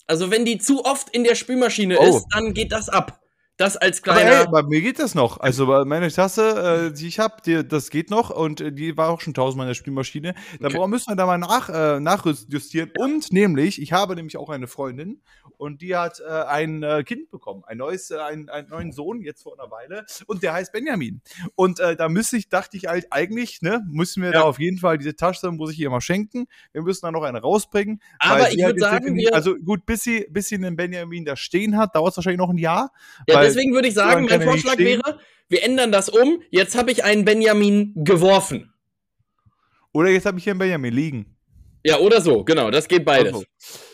Also wenn die zu oft in der Spülmaschine oh. ist, dann geht das ab. Das als kleiner. Aber ey, bei mir geht das noch. Also meine Tasse, äh, die ich habe, das geht noch und äh, die war auch schon tausendmal in der Spülmaschine. Da okay. müssen wir da mal nach, äh, nachjustieren. Und nämlich, ich habe nämlich auch eine Freundin und die hat äh, ein äh, Kind bekommen, ein neues, äh, ein, einen neuen Sohn jetzt vor einer Weile und der heißt Benjamin. Und äh, da müsste ich, dachte ich halt eigentlich, ne, müssen wir ja. da auf jeden Fall diese Tasche, muss ich ihr mal schenken. Wir müssen da noch eine rausbringen. Aber ich würde sagen, wir also gut, bis sie, bis sie einen Benjamin da stehen hat, dauert es wahrscheinlich noch ein Jahr. Ja, deswegen würde ich sagen, mein Vorschlag wäre, wir ändern das um. Jetzt habe ich einen Benjamin geworfen. Oder jetzt habe ich hier einen Benjamin liegen. Ja, oder so, genau, das geht beides. Also.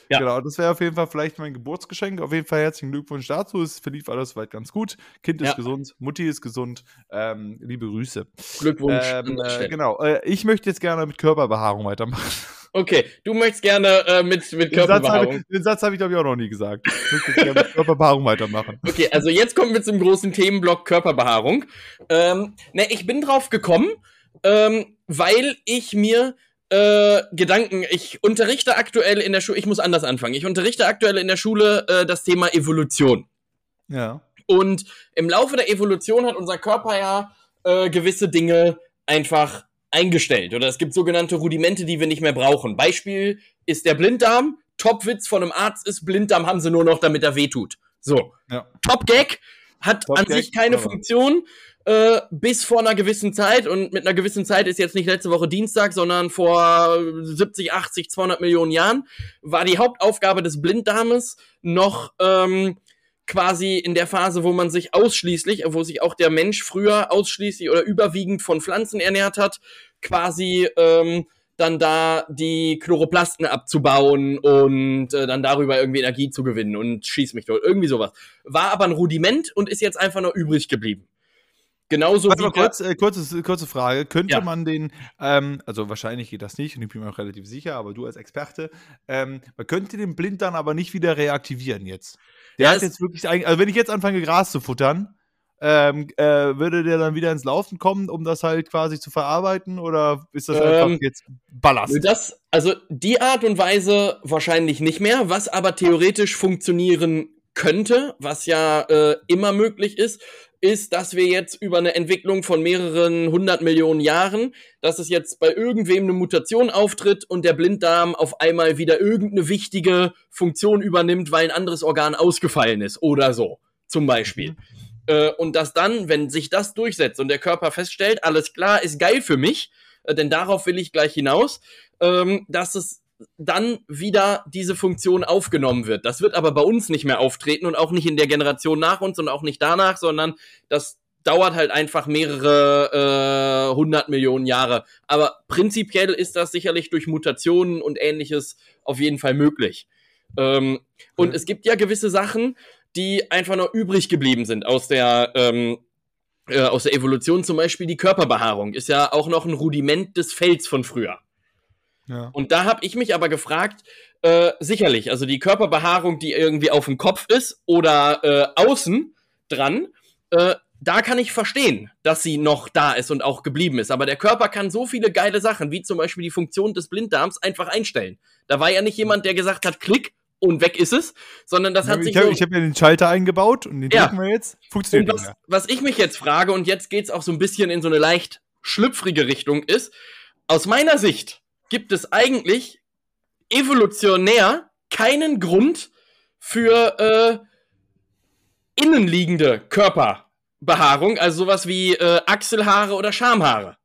Ja. Genau, das wäre auf jeden Fall vielleicht mein Geburtsgeschenk. Auf jeden Fall herzlichen Glückwunsch dazu. Es verlief alles soweit ganz gut. Kind ist ja. gesund, Mutti ist gesund. Ähm, liebe Grüße. Glückwunsch. Ähm, äh, genau. Äh, ich möchte jetzt gerne mit Körperbehaarung weitermachen. Okay, du möchtest gerne äh, mit, mit Körperbehaarung. Den Satz habe ich, hab ich, glaube ich, auch noch nie gesagt. Ich möchte jetzt gerne mit Körperbehaarung weitermachen. Okay, also jetzt kommen wir zum großen Themenblock Körperbehaarung. Ähm, ne, ich bin drauf gekommen, ähm, weil ich mir äh, Gedanken. Ich unterrichte aktuell in der Schule, ich muss anders anfangen. Ich unterrichte aktuell in der Schule äh, das Thema Evolution. Ja. Und im Laufe der Evolution hat unser Körper ja äh, gewisse Dinge einfach eingestellt. Oder es gibt sogenannte Rudimente, die wir nicht mehr brauchen. Beispiel ist der Blinddarm. Topwitz von einem Arzt ist, Blinddarm haben sie nur noch, damit er wehtut. So. Ja. Top Gag hat Top an Gag, sich keine Funktion. Äh, bis vor einer gewissen Zeit, und mit einer gewissen Zeit ist jetzt nicht letzte Woche Dienstag, sondern vor 70, 80, 200 Millionen Jahren, war die Hauptaufgabe des Blinddarmes noch ähm, quasi in der Phase, wo man sich ausschließlich, wo sich auch der Mensch früher ausschließlich oder überwiegend von Pflanzen ernährt hat, quasi ähm, dann da die Chloroplasten abzubauen und äh, dann darüber irgendwie Energie zu gewinnen und schieß mich dort. Irgendwie sowas. War aber ein Rudiment und ist jetzt einfach nur übrig geblieben. Genauso Warte wie. Kurz, äh, kurze, kurze Frage. Könnte ja. man den, ähm, also wahrscheinlich geht das nicht und ich bin mir auch relativ sicher, aber du als Experte, ähm, man könnte den Blind dann aber nicht wieder reaktivieren jetzt. Der ja, hat jetzt wirklich, also wenn ich jetzt anfange, Gras zu futtern, ähm, äh, würde der dann wieder ins Laufen kommen, um das halt quasi zu verarbeiten oder ist das einfach ähm, jetzt Ballast? Das, also die Art und Weise wahrscheinlich nicht mehr, was aber theoretisch funktionieren könnte, was ja äh, immer möglich ist, ist, dass wir jetzt über eine Entwicklung von mehreren hundert Millionen Jahren, dass es jetzt bei irgendwem eine Mutation auftritt und der Blinddarm auf einmal wieder irgendeine wichtige Funktion übernimmt, weil ein anderes Organ ausgefallen ist oder so, zum Beispiel. Mhm. Äh, und dass dann, wenn sich das durchsetzt und der Körper feststellt, alles klar, ist geil für mich, äh, denn darauf will ich gleich hinaus, ähm, dass es dann wieder diese Funktion aufgenommen wird. Das wird aber bei uns nicht mehr auftreten und auch nicht in der Generation nach uns und auch nicht danach, sondern das dauert halt einfach mehrere äh, hundert Millionen Jahre. Aber prinzipiell ist das sicherlich durch Mutationen und ähnliches auf jeden Fall möglich. Ähm, und es gibt ja gewisse Sachen, die einfach noch übrig geblieben sind aus der ähm, äh, aus der Evolution. Zum Beispiel die Körperbehaarung ist ja auch noch ein Rudiment des Fells von früher. Ja. Und da habe ich mich aber gefragt, äh, sicherlich, also die Körperbehaarung, die irgendwie auf dem Kopf ist oder äh, außen dran, äh, da kann ich verstehen, dass sie noch da ist und auch geblieben ist. Aber der Körper kann so viele geile Sachen, wie zum Beispiel die Funktion des Blinddarms, einfach einstellen. Da war ja nicht jemand, der gesagt hat, klick und weg ist es, sondern das hat ich sich. Hab, so ich habe mir den Schalter eingebaut und den ja. drücken wir jetzt. Funktioniert und was, was ich mich jetzt frage, und jetzt geht es auch so ein bisschen in so eine leicht schlüpfrige Richtung, ist, aus meiner Sicht gibt es eigentlich evolutionär keinen Grund für äh, innenliegende Körperbehaarung, also sowas wie äh, Achselhaare oder Schamhaare.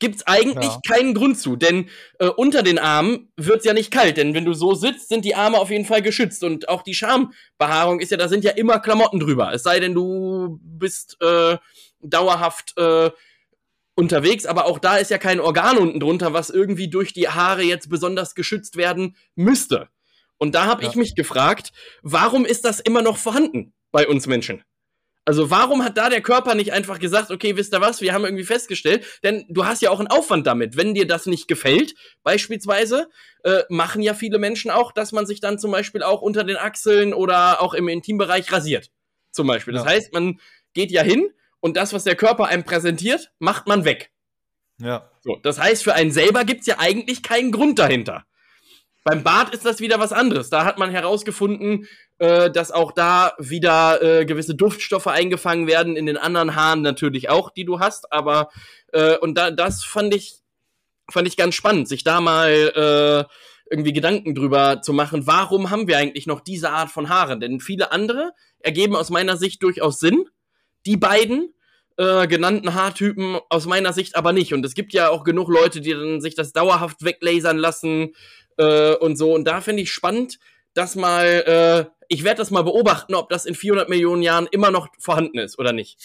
Gibt's eigentlich ja. keinen Grund zu, denn äh, unter den Armen wird's ja nicht kalt, denn wenn du so sitzt, sind die Arme auf jeden Fall geschützt und auch die Schambehaarung ist ja, da sind ja immer Klamotten drüber. Es sei denn, du bist äh, dauerhaft äh, unterwegs, aber auch da ist ja kein Organ unten drunter, was irgendwie durch die Haare jetzt besonders geschützt werden müsste. Und da habe ja. ich mich gefragt, warum ist das immer noch vorhanden bei uns Menschen? Also warum hat da der Körper nicht einfach gesagt, okay, wisst ihr was, wir haben irgendwie festgestellt, denn du hast ja auch einen Aufwand damit. Wenn dir das nicht gefällt, beispielsweise, äh, machen ja viele Menschen auch, dass man sich dann zum Beispiel auch unter den Achseln oder auch im Intimbereich rasiert. Zum Beispiel. Das ja. heißt, man geht ja hin, und das, was der Körper einem präsentiert, macht man weg. Ja. So, das heißt, für einen selber gibt es ja eigentlich keinen Grund dahinter. Beim Bart ist das wieder was anderes. Da hat man herausgefunden, äh, dass auch da wieder äh, gewisse Duftstoffe eingefangen werden, in den anderen Haaren natürlich auch, die du hast. Aber äh, und da, das fand ich, fand ich ganz spannend, sich da mal äh, irgendwie Gedanken drüber zu machen, warum haben wir eigentlich noch diese Art von Haaren? Denn viele andere ergeben aus meiner Sicht durchaus Sinn die beiden äh, genannten Haartypen aus meiner Sicht aber nicht. Und es gibt ja auch genug Leute, die dann sich das dauerhaft weglasern lassen äh, und so. Und da finde ich spannend, dass mal, äh, ich werde das mal beobachten, ob das in 400 Millionen Jahren immer noch vorhanden ist oder nicht.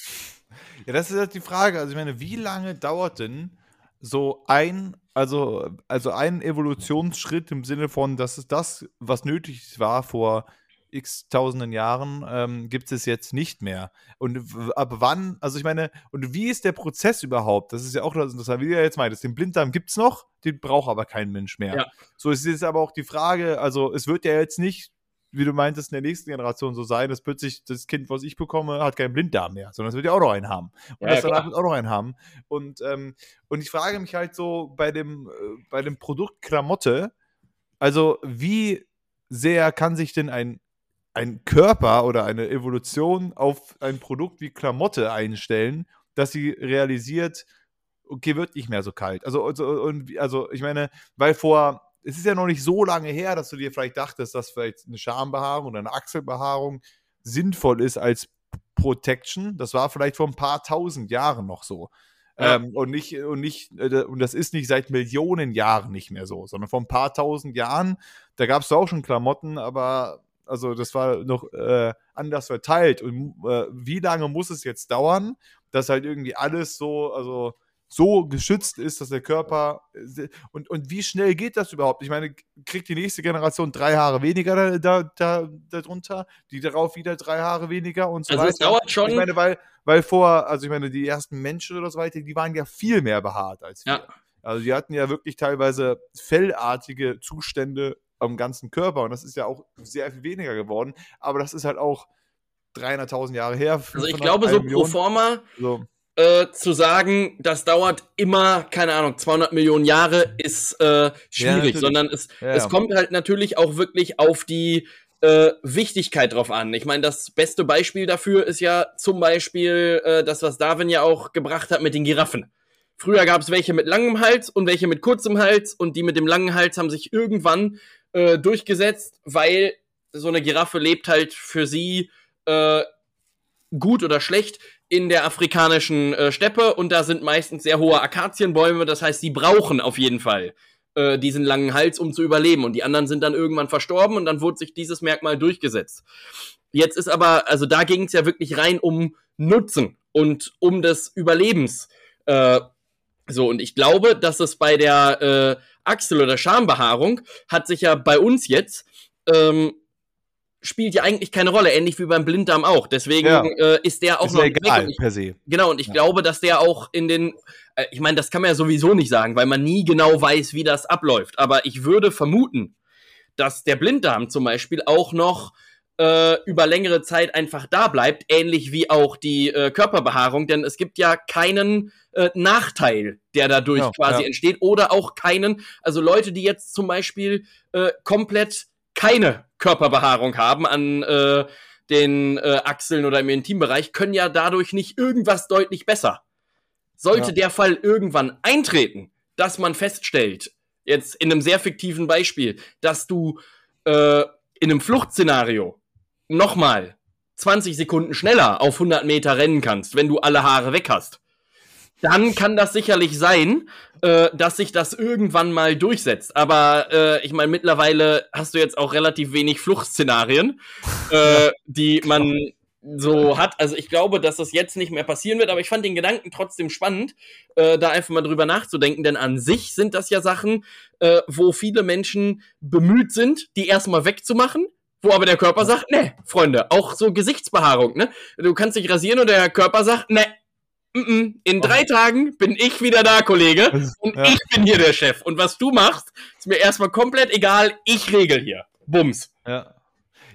Ja, das ist halt die Frage. Also ich meine, wie lange dauert denn so ein, also, also ein Evolutionsschritt im Sinne von, dass es das, was nötig war vor x tausenden Jahren ähm, gibt es jetzt nicht mehr. Und ab wann, also ich meine, und wie ist der Prozess überhaupt? Das ist ja auch das Interessante, wie ihr jetzt meint, den Blinddarm gibt es noch, den braucht aber kein Mensch mehr. Ja. So ist jetzt aber auch die Frage, also es wird ja jetzt nicht, wie du meintest, in der nächsten Generation so sein, dass plötzlich das Kind, was ich bekomme, hat keinen Blinddarm mehr, sondern es wird ja auch noch einen haben. Und ja, das danach wird auch noch einen haben. Und, ähm, und ich frage mich halt so bei dem, äh, bei dem Produkt Klamotte, also wie sehr kann sich denn ein ein Körper oder eine Evolution auf ein Produkt wie Klamotte einstellen, dass sie realisiert, okay, wird nicht mehr so kalt. Also, also, und, also ich meine, weil vor, es ist ja noch nicht so lange her, dass du dir vielleicht dachtest, dass vielleicht eine Schambehaarung oder eine Achselbehaarung sinnvoll ist als Protection. Das war vielleicht vor ein paar tausend Jahren noch so. Ja. Ähm, und nicht, und nicht, äh, und das ist nicht seit Millionen Jahren nicht mehr so, sondern vor ein paar tausend Jahren, da gab es auch schon Klamotten, aber also das war noch äh, anders verteilt. Und äh, wie lange muss es jetzt dauern, dass halt irgendwie alles so, also so geschützt ist, dass der Körper äh, und, und wie schnell geht das überhaupt? Ich meine, kriegt die nächste Generation drei Haare weniger da, da, da, darunter, die darauf wieder drei Haare weniger und so also weiter. Es dauert schon. Ich meine, weil, weil vor, also ich meine, die ersten Menschen oder so weiter, die waren ja viel mehr behaart als wir. Ja. Also die hatten ja wirklich teilweise fellartige Zustände am ganzen Körper. Und das ist ja auch sehr viel weniger geworden. Aber das ist halt auch 300.000 Jahre her. Also ich glaube, so pro forma so. Äh, zu sagen, das dauert immer, keine Ahnung, 200 Millionen Jahre, ist äh, schwierig, ja, sondern es, ja, es kommt halt natürlich auch wirklich auf die äh, Wichtigkeit drauf an. Ich meine, das beste Beispiel dafür ist ja zum Beispiel äh, das, was Darwin ja auch gebracht hat mit den Giraffen. Früher gab es welche mit langem Hals und welche mit kurzem Hals und die mit dem langen Hals haben sich irgendwann äh, durchgesetzt, weil so eine Giraffe lebt halt für sie äh, gut oder schlecht in der afrikanischen äh, Steppe und da sind meistens sehr hohe Akazienbäume, das heißt, sie brauchen auf jeden Fall äh, diesen langen Hals, um zu überleben und die anderen sind dann irgendwann verstorben und dann wurde sich dieses Merkmal durchgesetzt. Jetzt ist aber, also da ging es ja wirklich rein um Nutzen und um des Überlebens. Äh, so, und ich glaube, dass es bei der äh, Achsel- oder Schambehaarung hat sich ja bei uns jetzt ähm, spielt ja eigentlich keine Rolle, ähnlich wie beim Blinddarm auch. Deswegen ja. äh, ist der auch ist noch egal ich, per se. Genau, und ich ja. glaube, dass der auch in den, äh, ich meine, das kann man ja sowieso nicht sagen, weil man nie genau weiß, wie das abläuft. Aber ich würde vermuten, dass der Blinddarm zum Beispiel auch noch äh, über längere Zeit einfach da bleibt, ähnlich wie auch die äh, Körperbehaarung, denn es gibt ja keinen äh, Nachteil, der dadurch ja, quasi ja. entsteht, oder auch keinen, also Leute, die jetzt zum Beispiel äh, komplett keine Körperbehaarung haben an äh, den äh, Achseln oder im Intimbereich, können ja dadurch nicht irgendwas deutlich besser. Sollte ja. der Fall irgendwann eintreten, dass man feststellt, jetzt in einem sehr fiktiven Beispiel, dass du äh, in einem Fluchtszenario nochmal 20 Sekunden schneller auf 100 Meter rennen kannst, wenn du alle Haare weg hast, dann kann das sicherlich sein, äh, dass sich das irgendwann mal durchsetzt. Aber äh, ich meine, mittlerweile hast du jetzt auch relativ wenig Fluchtszenarien, [laughs] äh, die man so hat. Also ich glaube, dass das jetzt nicht mehr passieren wird, aber ich fand den Gedanken trotzdem spannend, äh, da einfach mal drüber nachzudenken, denn an sich sind das ja Sachen, äh, wo viele Menschen bemüht sind, die erstmal wegzumachen. Wo aber der Körper sagt, ne, Freunde, auch so Gesichtsbehaarung, ne? Du kannst dich rasieren und der Körper sagt, ne, in drei oh. Tagen bin ich wieder da, Kollege. Und ja. ich bin hier der Chef. Und was du machst, ist mir erstmal komplett egal. Ich regel hier. Bums. Ja.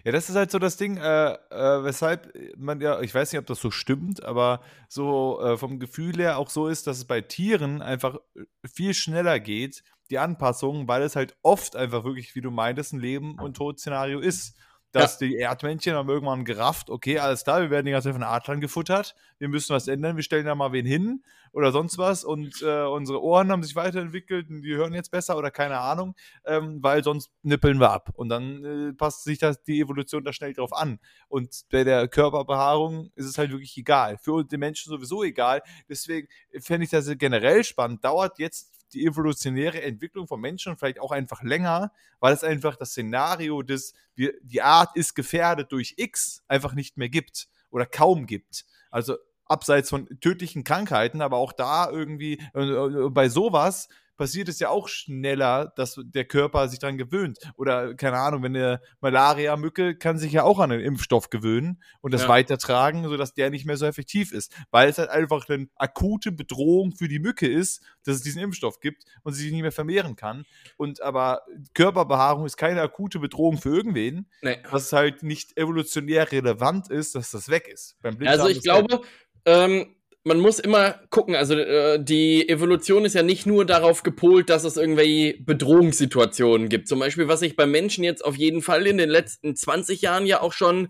Ja, das ist halt so das Ding, äh, äh, weshalb man ja, ich weiß nicht, ob das so stimmt, aber so äh, vom Gefühl her auch so ist, dass es bei Tieren einfach viel schneller geht, die Anpassung, weil es halt oft einfach wirklich, wie du meintest, ein Leben- und Tod-Szenario ist. Dass ja. die Erdmännchen haben irgendwann gerafft, okay, alles klar, wir werden die ganze Zeit von Adlern gefuttert, wir müssen was ändern, wir stellen da mal wen hin oder sonst was und äh, unsere Ohren haben sich weiterentwickelt und die hören jetzt besser oder keine Ahnung, ähm, weil sonst nippeln wir ab. Und dann äh, passt sich das, die Evolution da schnell drauf an. Und bei der Körperbehaarung ist es halt wirklich egal, für die Menschen sowieso egal, deswegen fände ich das generell spannend, dauert jetzt die evolutionäre Entwicklung von Menschen vielleicht auch einfach länger, weil es einfach das Szenario des, wir, die Art ist gefährdet durch X einfach nicht mehr gibt oder kaum gibt. Also abseits von tödlichen Krankheiten, aber auch da irgendwie äh, äh bei sowas passiert es ja auch schneller, dass der Körper sich daran gewöhnt. Oder, keine Ahnung, wenn eine Malaria-Mücke kann sich ja auch an den Impfstoff gewöhnen und das ja. weitertragen, sodass der nicht mehr so effektiv ist. Weil es halt einfach eine akute Bedrohung für die Mücke ist, dass es diesen Impfstoff gibt und sie sich nicht mehr vermehren kann. Und aber Körperbehaarung ist keine akute Bedrohung für irgendwen, nee. was halt nicht evolutionär relevant ist, dass das weg ist. also ich glaube, ähm, man muss immer gucken, also äh, die Evolution ist ja nicht nur darauf gepolt, dass es irgendwelche Bedrohungssituationen gibt. Zum Beispiel, was sich beim Menschen jetzt auf jeden Fall in den letzten 20 Jahren ja auch schon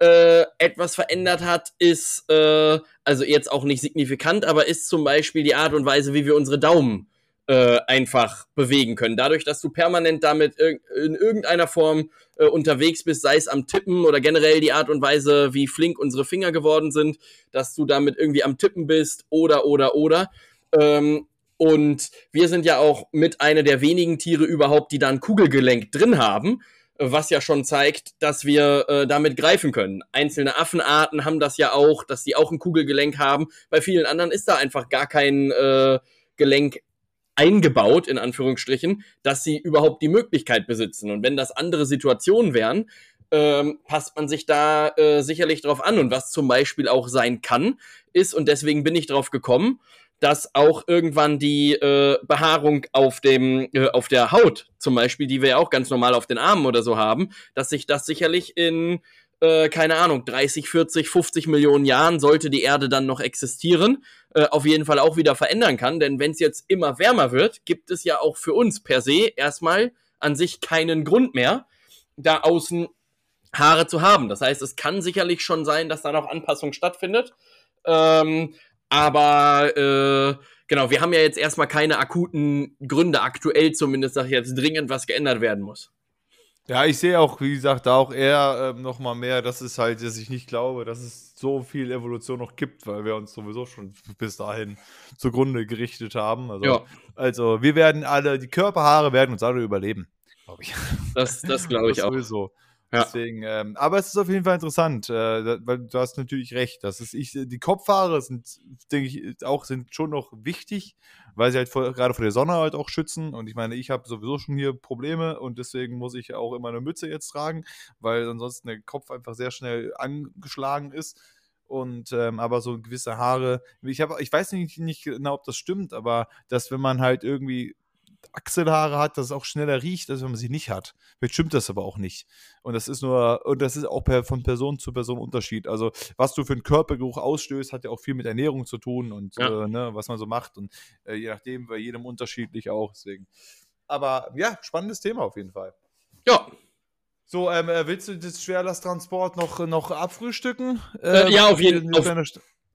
äh, etwas verändert hat, ist, äh, also jetzt auch nicht signifikant, aber ist zum Beispiel die Art und Weise, wie wir unsere Daumen äh, einfach bewegen können. Dadurch, dass du permanent damit in irgendeiner Form äh, unterwegs bist, sei es am Tippen oder generell die Art und Weise, wie flink unsere Finger geworden sind, dass du damit irgendwie am Tippen bist oder oder oder. Ähm, und wir sind ja auch mit einer der wenigen Tiere überhaupt, die da ein Kugelgelenk drin haben, was ja schon zeigt, dass wir äh, damit greifen können. Einzelne Affenarten haben das ja auch, dass sie auch ein Kugelgelenk haben. Bei vielen anderen ist da einfach gar kein äh, Gelenk eingebaut, in Anführungsstrichen, dass sie überhaupt die Möglichkeit besitzen. Und wenn das andere Situationen wären, ähm, passt man sich da äh, sicherlich drauf an. Und was zum Beispiel auch sein kann, ist, und deswegen bin ich drauf gekommen, dass auch irgendwann die äh, Behaarung auf dem äh, auf der Haut zum Beispiel, die wir ja auch ganz normal auf den Armen oder so haben, dass sich das sicherlich in äh, keine Ahnung, 30, 40, 50 Millionen Jahren sollte die Erde dann noch existieren, äh, auf jeden Fall auch wieder verändern kann. Denn wenn es jetzt immer wärmer wird, gibt es ja auch für uns per se erstmal an sich keinen Grund mehr, da außen Haare zu haben. Das heißt, es kann sicherlich schon sein, dass da noch Anpassung stattfindet. Ähm, aber äh, genau, wir haben ja jetzt erstmal keine akuten Gründe, aktuell zumindest, dass jetzt dringend was geändert werden muss. Ja, ich sehe auch, wie gesagt, da auch eher ähm, nochmal mehr, dass es halt, dass ich nicht glaube, dass es so viel Evolution noch gibt, weil wir uns sowieso schon bis dahin zugrunde gerichtet haben. Also, ja. also wir werden alle, die Körperhaare werden uns alle überleben, glaube ich. Das, das glaube ich auch. Sowieso. Ja. Deswegen, ähm, aber es ist auf jeden Fall interessant, äh, weil du hast natürlich recht. Das ist ich, die Kopfhaare sind, denke ich, auch sind schon noch wichtig, weil sie halt vor, gerade vor der Sonne halt auch schützen. Und ich meine, ich habe sowieso schon hier Probleme und deswegen muss ich auch immer eine Mütze jetzt tragen, weil ansonsten der Kopf einfach sehr schnell angeschlagen ist. Und ähm, aber so gewisse Haare, ich habe, ich weiß nicht, nicht genau, ob das stimmt, aber dass wenn man halt irgendwie Achselhaare hat, dass es auch schneller riecht, als wenn man sie nicht hat. Vielleicht stimmt das aber auch nicht. Und das ist nur, und das ist auch per, von Person zu Person Unterschied. Also, was du für einen Körpergeruch ausstößt, hat ja auch viel mit Ernährung zu tun und ja. äh, ne, was man so macht. Und äh, je nachdem, bei jedem unterschiedlich auch. Deswegen. Aber ja, spannendes Thema auf jeden Fall. Ja. So, ähm, äh, willst du das Schwerlasttransport noch, noch abfrühstücken? Äh, ja, auf jeden Fall.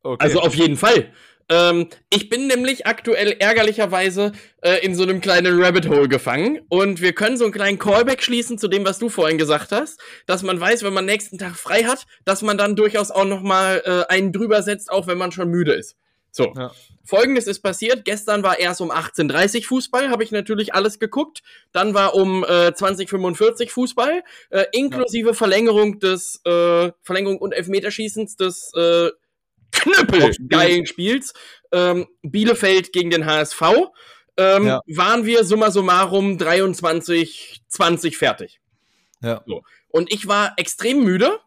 Okay. Also auf jeden Fall. Ähm, ich bin nämlich aktuell ärgerlicherweise äh, in so einem kleinen Rabbit Hole gefangen und wir können so einen kleinen Callback schließen zu dem, was du vorhin gesagt hast, dass man weiß, wenn man nächsten Tag frei hat, dass man dann durchaus auch noch mal äh, einen drüber setzt, auch wenn man schon müde ist. So. Ja. Folgendes ist passiert. Gestern war erst um 18.30 Fußball, habe ich natürlich alles geguckt. Dann war um äh, 20.45 Fußball, äh, inklusive ja. Verlängerung des äh, Verlängerung und Elfmeterschießens des äh, Knüppel geilen Spiels. Ähm, Bielefeld gegen den HSV. Ähm, ja. Waren wir summa summarum 23, 20 fertig. Ja. So. Und ich war extrem müde.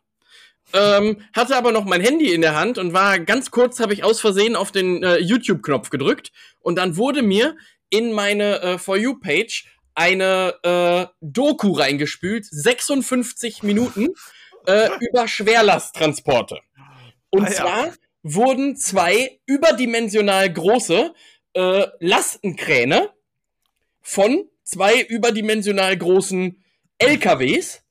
Ähm, hatte aber noch mein Handy in der Hand und war ganz kurz, habe ich aus Versehen auf den äh, YouTube-Knopf gedrückt und dann wurde mir in meine äh, For You-Page eine äh, Doku reingespült, 56 Minuten äh, über Schwerlasttransporte. Und ah, ja. zwar wurden zwei überdimensional große äh, Lastenkräne von zwei überdimensional großen LKWs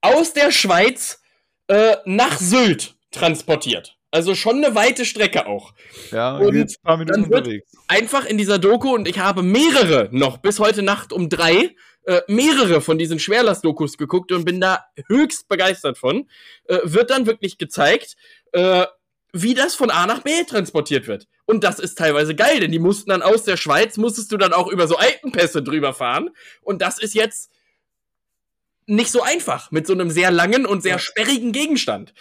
aus der Schweiz äh, nach Sylt transportiert. Also schon eine weite Strecke auch. Ja, und jetzt ein paar Minuten unterwegs. Einfach in dieser Doku, und ich habe mehrere noch bis heute Nacht um drei, äh, mehrere von diesen Schwerlast-Dokus geguckt und bin da höchst begeistert von. Äh, wird dann wirklich gezeigt, äh, wie das von A nach B transportiert wird. Und das ist teilweise geil, denn die mussten dann aus der Schweiz, musstest du dann auch über so Alpenpässe drüber fahren. Und das ist jetzt nicht so einfach mit so einem sehr langen und sehr sperrigen Gegenstand.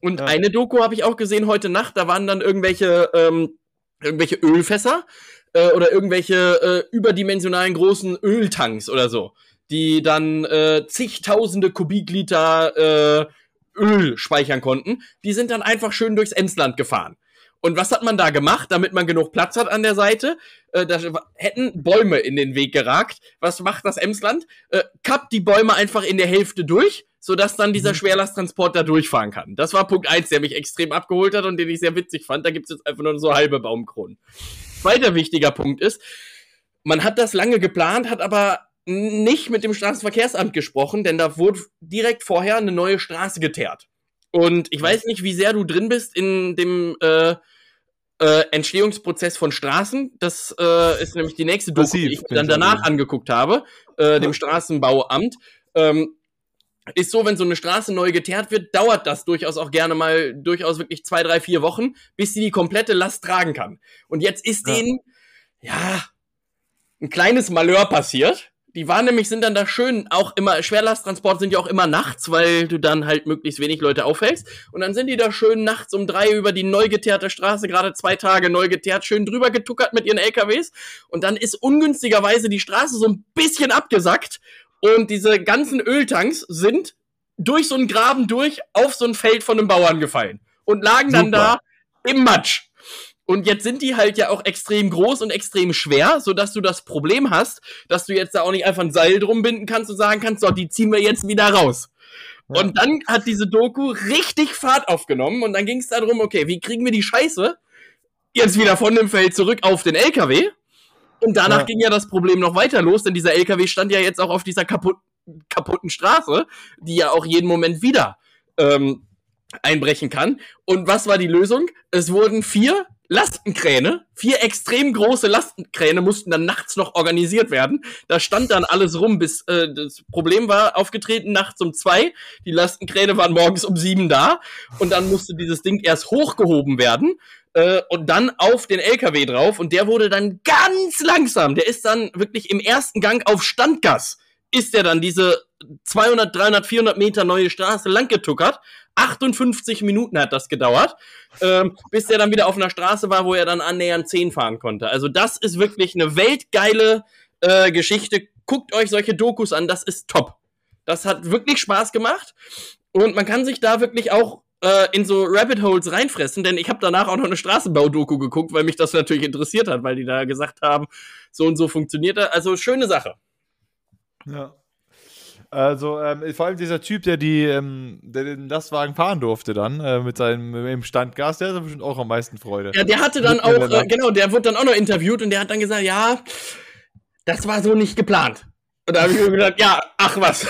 Und ja. eine Doku habe ich auch gesehen heute Nacht, da waren dann irgendwelche, ähm, irgendwelche Ölfässer äh, oder irgendwelche äh, überdimensionalen großen Öltanks oder so, die dann äh, zigtausende Kubikliter äh, Öl speichern konnten, die sind dann einfach schön durchs Emsland gefahren. Und was hat man da gemacht, damit man genug Platz hat an der Seite? Äh, da hätten Bäume in den Weg geragt. Was macht das Emsland? Äh, kappt die Bäume einfach in der Hälfte durch, sodass dann dieser mhm. Schwerlasttransport da durchfahren kann. Das war Punkt eins, der mich extrem abgeholt hat und den ich sehr witzig fand. Da gibt es jetzt einfach nur so halbe Baumkronen. Zweiter wichtiger Punkt ist, man hat das lange geplant, hat aber nicht mit dem Straßenverkehrsamt gesprochen, denn da wurde direkt vorher eine neue Straße geteert. Und ich weiß nicht, wie sehr du drin bist in dem äh, äh, Entstehungsprozess von Straßen. Das äh, ist nämlich die nächste Doku, die ich mir dann danach angeguckt habe, äh, dem Straßenbauamt. Ähm, ist so, wenn so eine Straße neu geteert wird, dauert das durchaus auch gerne mal, durchaus wirklich zwei, drei, vier Wochen, bis sie die komplette Last tragen kann. Und jetzt ist ja. denen, ja, ein kleines Malheur passiert. Die waren nämlich, sind dann da schön auch immer, Schwerlasttransport sind ja auch immer nachts, weil du dann halt möglichst wenig Leute aufhältst. Und dann sind die da schön nachts um drei über die neu geteerte Straße, gerade zwei Tage neu geteert, schön drüber getuckert mit ihren LKWs. Und dann ist ungünstigerweise die Straße so ein bisschen abgesackt. Und diese ganzen Öltanks sind durch so einen Graben durch auf so ein Feld von einem Bauern gefallen. Und lagen Super. dann da im Matsch. Und jetzt sind die halt ja auch extrem groß und extrem schwer, so dass du das Problem hast, dass du jetzt da auch nicht einfach ein Seil drum binden kannst und sagen kannst, so, die ziehen wir jetzt wieder raus. Ja. Und dann hat diese Doku richtig Fahrt aufgenommen und dann ging es darum, okay, wie kriegen wir die Scheiße jetzt wieder von dem Feld zurück auf den LKW? Und danach ja. ging ja das Problem noch weiter los, denn dieser LKW stand ja jetzt auch auf dieser kaputt, kaputten Straße, die ja auch jeden Moment wieder ähm, einbrechen kann. Und was war die Lösung? Es wurden vier Lastenkräne, vier extrem große Lastenkräne mussten dann nachts noch organisiert werden. Da stand dann alles rum, bis äh, das Problem war aufgetreten nachts um zwei. Die Lastenkräne waren morgens um sieben da und dann musste dieses Ding erst hochgehoben werden äh, und dann auf den LKW drauf und der wurde dann ganz langsam. Der ist dann wirklich im ersten Gang auf Standgas ist der dann diese 200, 300, 400 Meter neue Straße lang getuckert 58 Minuten hat das gedauert, ähm, bis er dann wieder auf einer Straße war, wo er dann annähernd 10 fahren konnte. Also das ist wirklich eine weltgeile äh, Geschichte. Guckt euch solche Dokus an, das ist top. Das hat wirklich Spaß gemacht und man kann sich da wirklich auch äh, in so Rabbit Holes reinfressen, denn ich habe danach auch noch eine Straßenbau-Doku geguckt, weil mich das natürlich interessiert hat, weil die da gesagt haben, so und so funktioniert er. Also schöne Sache. Ja. Also ähm, vor allem dieser Typ, der die, ähm, der den Lastwagen fahren durfte dann äh, mit seinem im Standgas, der hat bestimmt auch am meisten Freude. Ja, der hatte dann auch, äh, genau, der wurde dann auch noch interviewt und der hat dann gesagt, ja, das war so nicht geplant. Und da habe ich mir gedacht, ja, ach was.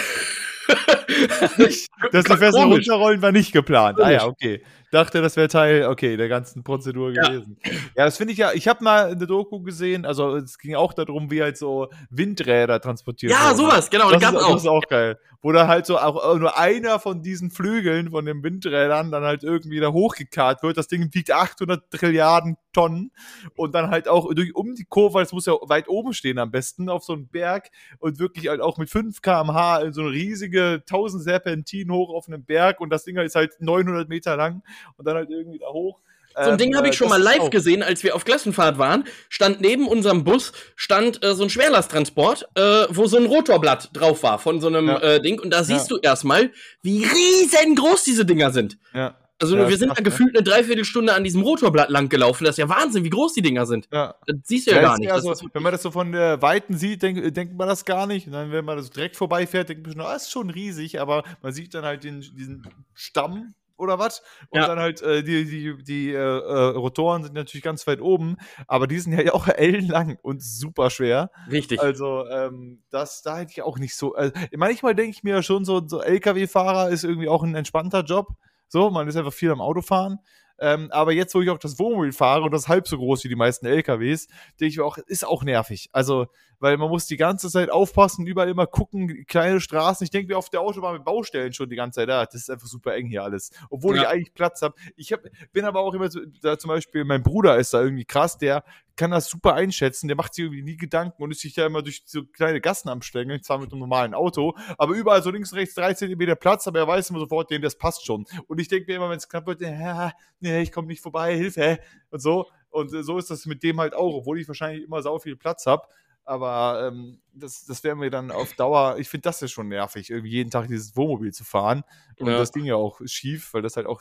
[laughs] Die Fässer runterrollen war nicht geplant. Ah ja, okay dachte, das wäre Teil, okay, der ganzen Prozedur gewesen. Ja, das finde ich ja, ich habe mal eine Doku gesehen, also es ging auch darum, wie halt so Windräder transportiert Ja, werden. sowas, genau, das, ist, auch. das ist auch geil. Wo da halt so auch nur einer von diesen Flügeln von den Windrädern dann halt irgendwie da hochgekarrt wird. Das Ding wiegt 800 Trilliarden Tonnen und dann halt auch durch um die Kurve, weil es muss ja weit oben stehen am besten, auf so einem Berg und wirklich halt auch mit 5 kmh in so eine riesige 1000 Serpentinen hoch auf einem Berg und das Ding ist halt 900 Meter lang und dann halt irgendwie da hoch. So ein Ding ähm, habe ich schon mal live gesehen, als wir auf Klassenfahrt waren. Stand neben unserem Bus stand äh, so ein Schwerlasttransport, äh, wo so ein Rotorblatt drauf war von so einem ja. äh, Ding. Und da siehst ja. du erstmal, wie riesengroß diese Dinger sind. Ja. Also ja, wir sind da gefühlt eine Dreiviertelstunde an diesem Rotorblatt lang gelaufen. Das ist ja Wahnsinn, wie groß die Dinger sind. Ja. Das siehst du ja, ja gar nicht. Also, wenn man das so von der Weiten sieht, denk, denkt man das gar nicht. Und dann, wenn man das direkt vorbeifährt, denkt man schon, ah, ist schon riesig, aber man sieht dann halt den, diesen Stamm oder was. Und ja. dann halt äh, die, die, die äh, äh, Rotoren sind natürlich ganz weit oben, aber die sind ja [laughs] auch ellenlang und super schwer. Richtig. Also, ähm, das, da hätte ich auch nicht so. Also, manchmal denke ich mir schon, so, so LKW-Fahrer ist irgendwie auch ein entspannter Job. So, man ist einfach viel am Autofahren. Ähm, aber jetzt, wo ich auch das Wohnmobil fahre und das halb so groß wie die meisten LKWs, denke ich mir auch, ist auch nervig. Also, weil man muss die ganze Zeit aufpassen, überall immer gucken, kleine Straßen. Ich denke mir auf der Autobahn mit Baustellen schon die ganze Zeit, ja, das ist einfach super eng hier alles. Obwohl ja. ich eigentlich Platz habe. Ich hab, bin aber auch immer so, da zum Beispiel, mein Bruder ist da irgendwie krass, der kann das super einschätzen, der macht sich irgendwie nie Gedanken und ist sich da immer durch so kleine Gassen am Stängeln, zwar mit einem normalen Auto, aber überall so links und rechts drei Zentimeter Platz, aber er weiß immer sofort, den, das passt schon. Und ich denke mir immer, wenn es knapp wird, ja, nee, ich komme nicht vorbei, Hilfe, und so. Und so ist das mit dem halt auch, obwohl ich wahrscheinlich immer sau viel Platz habe. Aber ähm, das, das wäre mir dann auf Dauer, ich finde das ja schon nervig, irgendwie jeden Tag dieses Wohnmobil zu fahren. Und ja. das Ding ja auch schief, weil das halt auch,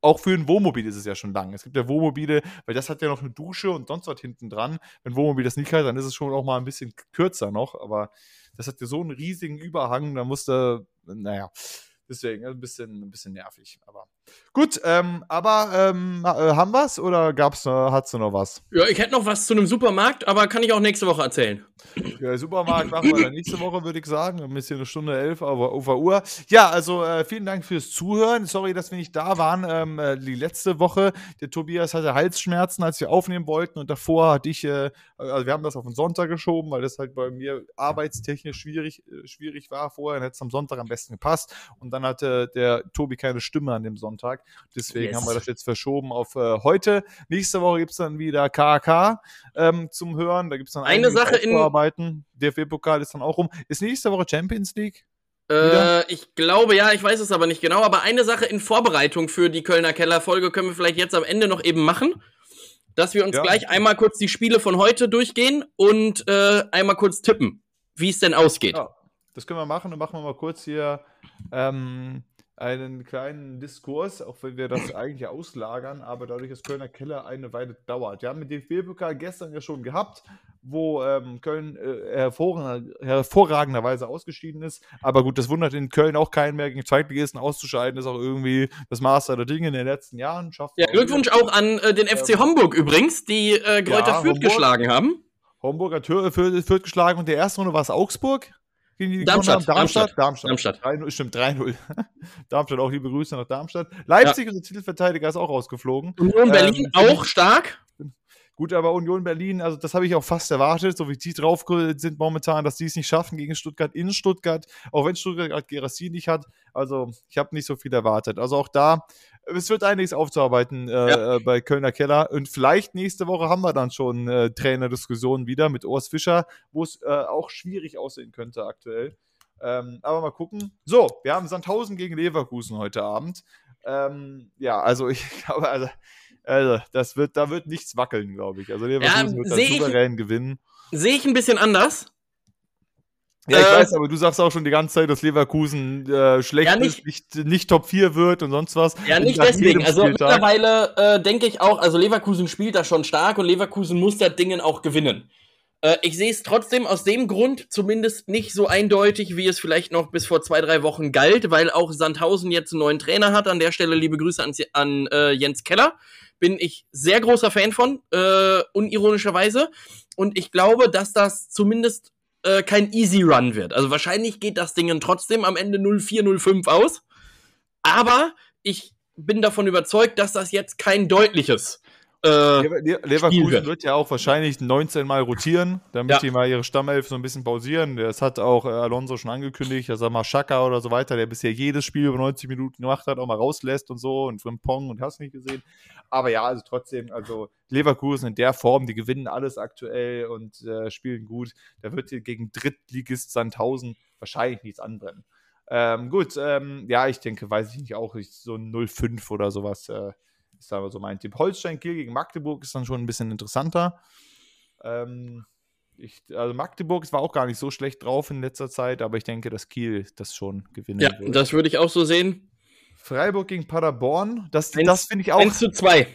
auch für ein Wohnmobil ist es ja schon lang. Es gibt ja Wohnmobile, weil das hat ja noch eine Dusche und sonst was hinten dran. Wenn Wohnmobil das nicht hat, dann ist es schon auch mal ein bisschen kürzer noch. Aber das hat ja so einen riesigen Überhang, da musste, naja, deswegen ein bisschen, ein bisschen nervig. Aber Gut, ähm, aber ähm, äh, haben wir es oder gab's noch, hat's noch was? Ja, ich hätte noch was zu einem Supermarkt, aber kann ich auch nächste Woche erzählen. Ja, Supermarkt machen wir dann nächste Woche, würde ich sagen. Jetzt hier eine Stunde elf aber auf der Uhr. Ja, also äh, vielen Dank fürs Zuhören. Sorry, dass wir nicht da waren. Ähm, äh, die letzte Woche, der Tobias hatte Halsschmerzen, als wir aufnehmen wollten und davor hatte ich, äh, also wir haben das auf den Sonntag geschoben, weil das halt bei mir arbeitstechnisch schwierig, äh, schwierig war vorher. Dann hätte es am Sonntag am besten gepasst. Und dann hatte der Tobi keine Stimme an dem Sonntag. Sonntag. Deswegen yes. haben wir das jetzt verschoben auf äh, heute. Nächste Woche gibt es dann wieder KK ähm, zum Hören. Da gibt es dann eine Sache in Arbeiten. DFB-Pokal ist dann auch rum. Ist nächste Woche Champions League? Äh, ich glaube ja, ich weiß es aber nicht genau. Aber eine Sache in Vorbereitung für die Kölner Keller-Folge können wir vielleicht jetzt am Ende noch eben machen. Dass wir uns ja. gleich einmal kurz die Spiele von heute durchgehen und äh, einmal kurz tippen, wie es denn ausgeht. Ja, das können wir machen. Dann machen wir mal kurz hier ähm, einen kleinen Diskurs, auch wenn wir das eigentlich auslagern, aber dadurch, dass Kölner Keller eine Weile dauert. Wir haben den DFB-Pokal gestern ja schon gehabt, wo ähm, Köln äh, hervorragend, hervorragenderweise ausgeschieden ist. Aber gut, das wundert in Köln auch keinen mehr, gegen Zweitligisten auszuscheiden, ist auch irgendwie das Maß der Dinge in den letzten Jahren. Schafft ja, Glückwunsch auch an äh, den FC Homburg übrigens, die äh, Kräuter ja, Fürth Homburg, geschlagen haben. Homburg hat Fürth, Fürth geschlagen und der erste Runde war es Augsburg. Gegen die Darmstadt, Darmstadt, Darmstadt. Darmstadt. 3-0, stimmt, 3-0. [laughs] Darmstadt auch liebe Grüße nach Darmstadt. Leipzig, unser Titelverteidiger, ist auch rausgeflogen. Union Berlin Ähm, auch stark. Gut, aber Union Berlin, also das habe ich auch fast erwartet, so wie die drauf sind momentan, dass die es nicht schaffen gegen Stuttgart in Stuttgart, auch wenn Stuttgart gerade Gerassi nicht hat. Also ich habe nicht so viel erwartet. Also auch da, es wird einiges aufzuarbeiten äh, Ja. äh, bei Kölner Keller. Und vielleicht nächste Woche haben wir dann schon äh, Trainerdiskussionen wieder mit Urs Fischer, wo es äh, auch schwierig aussehen könnte aktuell. Ähm, aber mal gucken. So, wir haben Sandhausen gegen Leverkusen heute Abend. Ähm, ja, also ich [laughs] glaube, also, also das wird, da wird nichts wackeln, glaube ich. Also Leverkusen wird seh dann ich- souverän gewinnen. Sehe ich ein bisschen anders. Ja, ich Äh, weiß, aber du sagst auch schon die ganze Zeit, dass Leverkusen äh, schlecht Ja, ist, nicht- nicht, nicht Top 4 wird und sonst was. Ja, nicht deswegen. Also mittlerweile äh, denke ich auch, also Leverkusen spielt da schon stark und Leverkusen muss das Dingen auch gewinnen. Äh, ich sehe es trotzdem aus dem Grund zumindest nicht so eindeutig, wie es vielleicht noch bis vor zwei, drei Wochen galt, weil auch Sandhausen jetzt einen neuen Trainer hat. An der Stelle liebe Grüße an, an äh, Jens Keller. Bin ich sehr großer Fan von, äh, unironischerweise. Und ich glaube, dass das zumindest äh, kein Easy Run wird. Also wahrscheinlich geht das Ding trotzdem am Ende 0-4, 0-5 aus. Aber ich bin davon überzeugt, dass das jetzt kein deutliches. Äh, Lever Le Leverkusen wird. ja auch wahrscheinlich 19 Mal rotieren, damit Ja. die mal ihre Stammelf so ein bisschen pausieren. Das hat auch äh, Alonso schon angekündigt, dass er mal Schaka oder so weiter, der bisher jedes Spiel über 90 Minuten gemacht hat, auch mal rauslässt und so und Frimpong und hast nicht gesehen. Aber ja, also trotzdem, also Leverkusen in der Form, die gewinnen alles aktuell und äh, spielen gut. Da wird hier gegen Drittligist Sandhausen wahrscheinlich nichts anbrennen. Ähm, gut, ähm, ja, ich denke, weiß ich nicht, auch ich- so ein 0-5 oder sowas äh, ist aber so mein Tipp. Holstein Kiel gegen Magdeburg ist dann schon ein bisschen interessanter. Ähm, ich, also Magdeburg war auch gar nicht so schlecht drauf in letzter Zeit, aber ich denke, dass Kiel das schon gewinnen ja, wird. das würde ich auch so sehen. Freiburg gegen Paderborn, das, Eins- das finde ich auch. 1 zu 2.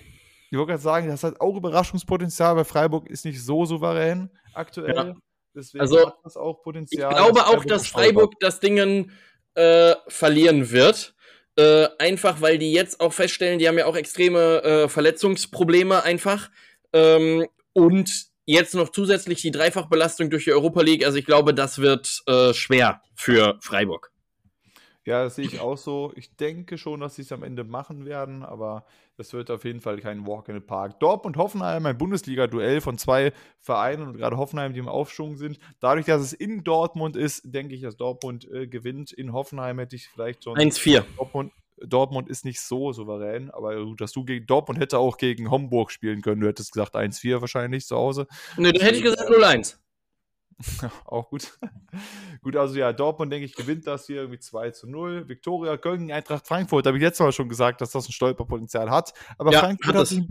Ich wollte gerade sagen, das hat auch Überraschungspotenzial, weil Freiburg ist nicht so souverän aktuell. Ja. Deswegen Also, hat das auch Ich Potenzial. glaube auch, dass. Freiburg das Dingen äh, verlieren wird. Äh, einfach, weil die jetzt auch feststellen, die haben ja auch extreme äh, Verletzungsprobleme einfach. Ähm, und jetzt noch zusätzlich die Dreifachbelastung durch die Europa League. Also ich glaube, das wird äh, schwer für Freiburg. Ja, das sehe ich auch so. Ich denke schon, dass sie es am Ende machen werden, aber das wird auf jeden Fall kein Walk in the Park. Dortmund Hoffenheim, ein Bundesliga-Duell von zwei Vereinen und gerade Hoffenheim, die im Aufschwung sind. Dadurch, dass es in Dortmund ist, denke ich, dass Dortmund äh, gewinnt. In Hoffenheim hätte ich vielleicht schon. 1-4. Dortmund, Dortmund ist nicht so souverän, aber gut, dass du gegen Dortmund hätte auch gegen Homburg spielen können. Du hättest gesagt 1-4 wahrscheinlich zu Hause. Ne, dann hätte ich gesagt 0-1. [laughs] Auch gut. [laughs] gut, also ja, Dortmund, denke ich, gewinnt das hier irgendwie 2 zu 0. Viktoria Köln, Eintracht Frankfurt, habe ich letztes Mal schon gesagt, dass das ein Stolperpotenzial hat. Aber, Ja, Frankfurt, hat sich,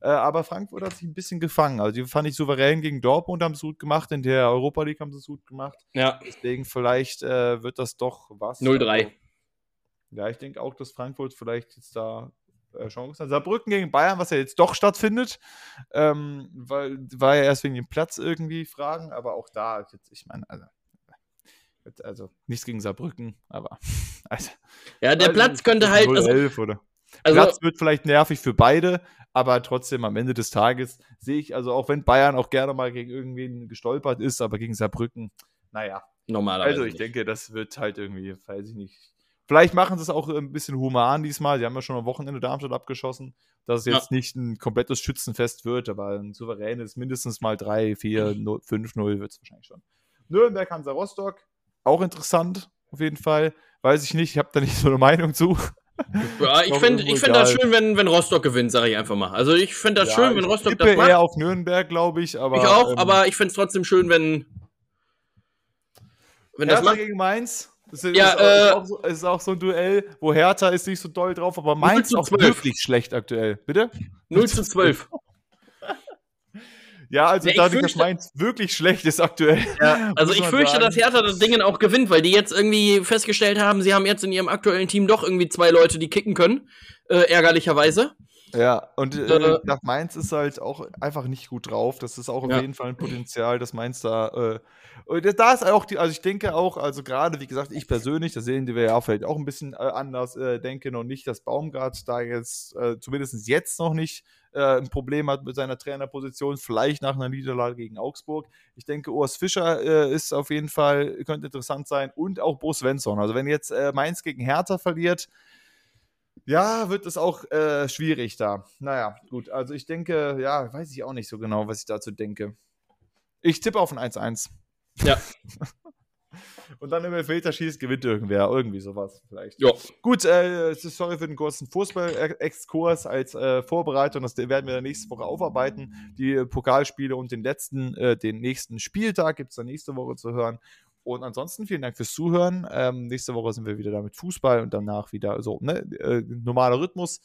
äh, aber Frankfurt hat sich ein bisschen gefangen. Also die fand ich souverän gegen Dortmund, haben es gut gemacht. In der Europa League haben sie es gut gemacht. Ja, Deswegen vielleicht äh, wird das doch was. 0-3. Also, ja, ich denke auch, dass Frankfurt vielleicht jetzt da Chancen hat. Saarbrücken gegen Bayern, was ja jetzt doch stattfindet, ähm, weil war ja erst wegen dem Platz irgendwie Fragen, aber auch da, ich meine, also, also nichts gegen Saarbrücken, aber [laughs] also, ja der weiß Platz könnte halt. Also, 0-11 oder. also, Platz wird vielleicht nervig für beide, aber trotzdem am Ende des Tages sehe ich, also auch wenn Bayern auch gerne mal gegen irgendwen gestolpert ist, aber gegen Saarbrücken, naja, normalerweise. also ich nicht. denke, das wird halt irgendwie, weiß ich nicht. Vielleicht machen sie es auch ein bisschen human diesmal. Sie haben ja schon am Wochenende Darmstadt abgeschossen, dass es Ja. jetzt nicht ein komplettes Schützenfest wird, aber ein souveränes mindestens mal 3, 4, 0, 5, 0 wird es wahrscheinlich schon. Nürnberg, Hansa Rostock, auch interessant, auf jeden Fall. Weiß ich nicht, ich habe da nicht [laughs] so eine Meinung zu. Ja, ich fände irgendwo ich fänd das schön, wenn, wenn Rostock gewinnt, sage ich einfach mal. Also ich fände das Ja, schön, wenn Rostock das macht. eher auf Nürnberg, glaube ich, aber. ich auch, ähm, aber ich fände es trotzdem schön, wenn, wenn das macht. gegen Mainz. Das ist, Ja, ist, auch, äh, ist, auch so, ist auch so ein Duell, wo Hertha ist nicht so doll drauf, aber Mainz auch 12. wirklich schlecht aktuell. Bitte? 0 zu 12. [laughs] Ja, also Ja, dadurch, dass Mainz wirklich schlecht ist aktuell. [laughs] Ja, also ich fürchte, sagen. dass Hertha das Ding auch gewinnt, weil die jetzt irgendwie festgestellt haben, sie haben jetzt in ihrem aktuellen Team doch irgendwie zwei Leute, die kicken können, äh, ärgerlicherweise. Ja, und äh, äh, nach Mainz ist halt auch einfach nicht gut drauf. Das ist auch auf ja. jeden Fall ein Potenzial, dass Mainz da. Äh, da ist auch die, also ich denke auch, also gerade, wie gesagt, ich persönlich, da sehen wir ja vielleicht auch ein bisschen äh, anders, äh, denke noch nicht, dass Baumgart da jetzt, äh, zumindest jetzt noch nicht, äh, ein Problem hat mit seiner Trainerposition, vielleicht nach einer Niederlage gegen Augsburg. Ich denke, Urs Fischer äh, ist auf jeden Fall, könnte interessant sein und auch Bo Svensson. Also wenn jetzt Mainz gegen Hertha verliert, ja, wird es auch äh, schwierig da. Naja, gut. Also ich denke, ja, weiß ich auch nicht so genau, was ich dazu denke. Ich tippe auf ein 1-1. Ja. [laughs] Und dann im Elfmeter schießt, gewinnt irgendwer. Irgendwie sowas vielleicht. Ja. Gut, äh, sorry für den kurzen Fußball-Exkurs als äh, Vorbereitung. Das werden wir nächste Woche aufarbeiten. Die Pokalspiele und den letzten, äh, den nächsten Spieltag gibt es dann nächste Woche zu hören. Und ansonsten vielen Dank fürs Zuhören. Ähm, nächste Woche sind wir wieder da mit Fußball und danach wieder so, ne, äh, normaler Rhythmus.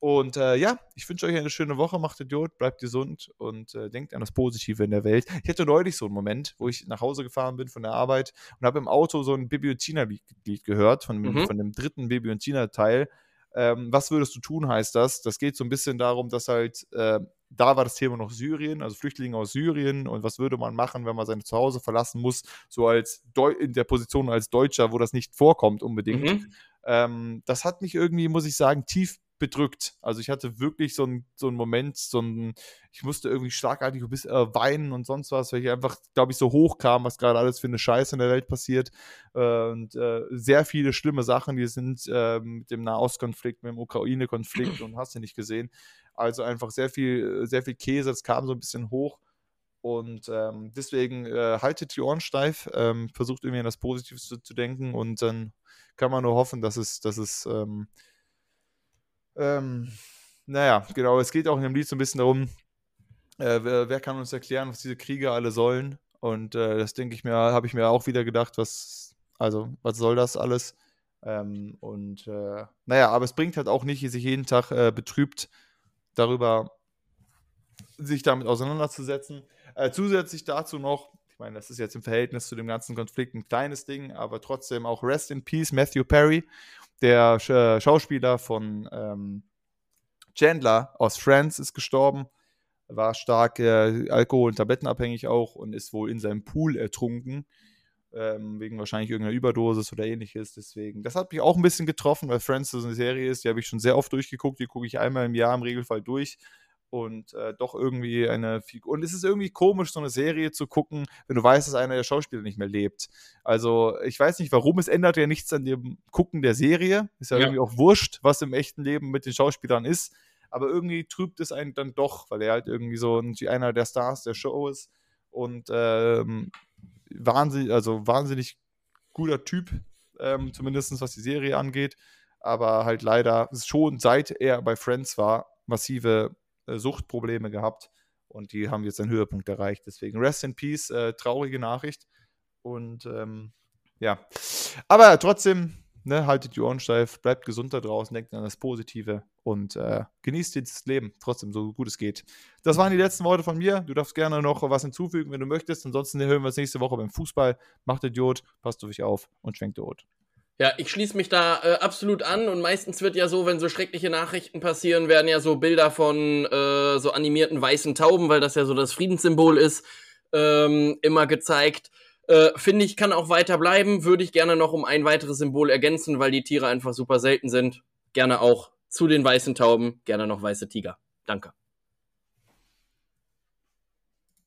Und äh, ja, ich wünsche euch eine schöne Woche, macht Idiot, bleibt gesund und äh, denkt an das Positive in der Welt. Ich hatte neulich so einen Moment, wo ich nach Hause gefahren bin von der Arbeit und habe im Auto so ein Bibi und Tina-Lied gehört, von, mhm. von dem dritten Bibi und Tina-Teil. Ähm, was würdest du tun, heißt das. Das geht so ein bisschen darum, dass halt äh, da war das Thema noch Syrien, also Flüchtlinge aus Syrien und was würde man machen, wenn man sein Zuhause verlassen muss, so als Deu in der Position als Deutscher, wo das nicht vorkommt unbedingt. Mhm. Ähm, das hat mich irgendwie, muss ich sagen, tief bedrückt. Also ich hatte wirklich so einen so Moment, so ein, ich musste irgendwie schlagartig bisschen äh, weinen und sonst was, weil ich einfach, glaube ich, so hoch kam, was gerade alles für eine Scheiße in der Welt passiert. Äh, und äh, sehr viele schlimme Sachen, die sind äh, mit dem Nahostkonflikt, mit dem Ukraine-Konflikt [clears throat] und hast du nicht gesehen. Also einfach sehr viel, sehr viel Käse, das kam so ein bisschen hoch. Und ähm, deswegen äh, haltet die Ohren steif, ähm, versucht irgendwie an das Positive zu, zu, denken und dann kann man nur hoffen, dass es, dass es ähm, ähm, naja, genau, es geht auch in dem Lied so ein bisschen darum, äh, wer, wer, kann uns erklären, was diese Kriege alle sollen? Und äh, das denke ich mir, habe ich mir auch wieder gedacht, was, also, was soll das alles? Ähm, und äh, naja, aber es bringt halt auch nicht, sich jeden Tag äh, betrübt darüber, sich damit auseinanderzusetzen. Äh, zusätzlich dazu noch, ich meine, das ist jetzt im Verhältnis zu dem ganzen Konflikt ein kleines Ding, aber trotzdem auch Rest in Peace, Matthew Perry, der Sch äh, Schauspieler von ähm, Chandler aus Friends ist gestorben, war stark äh, alkohol- und tablettenabhängig auch und ist wohl in seinem Pool ertrunken, ähm, wegen wahrscheinlich irgendeiner Überdosis oder ähnliches. Deswegen, das hat mich auch ein bisschen getroffen, weil Friends so eine Serie ist, die habe ich schon sehr oft durchgeguckt, die gucke ich einmal im Jahr im Regelfall durch und äh, doch irgendwie eine Figur. Und es ist irgendwie komisch, so eine Serie zu gucken, wenn du weißt, dass einer der Schauspieler nicht mehr lebt. Also, ich weiß nicht warum, es ändert ja nichts an dem Gucken der Serie. Ist ja, ja. irgendwie auch wurscht, was im echten Leben mit den Schauspielern ist. Aber irgendwie trübt es einen dann doch, weil er halt irgendwie so einer der Stars der Show ist und ähm, wahnsinnig, also wahnsinnig guter Typ, ähm, zumindest was die Serie angeht. Aber halt leider schon seit er bei Friends war, massive äh, Suchtprobleme gehabt und die haben jetzt einen Höhepunkt erreicht. Deswegen Rest in Peace, äh, traurige Nachricht. Und ähm, ja, aber trotzdem, ne, haltet die Ohren steif, bleibt gesund da draußen, denkt an das Positive und äh, genießt das Leben trotzdem so gut es geht. Das waren die letzten Worte von mir. Du darfst gerne noch was hinzufügen, wenn du möchtest. Ansonsten hören wir uns nächste Woche beim Fußball. Macht Idiot, passt auf euch auf und schwenkt Idiot. Ja, ich schließe mich da äh, absolut an und meistens wird ja so, wenn so schreckliche Nachrichten passieren, werden ja so Bilder von äh, so animierten weißen Tauben, weil das ja so das Friedenssymbol ist, ähm, immer gezeigt. Äh, Finde ich, kann auch weiter bleiben. Würde ich gerne noch um ein weiteres Symbol ergänzen, weil die Tiere einfach super selten sind. Gerne auch zu den weißen Tauben, gerne noch weiße Tiger. Danke.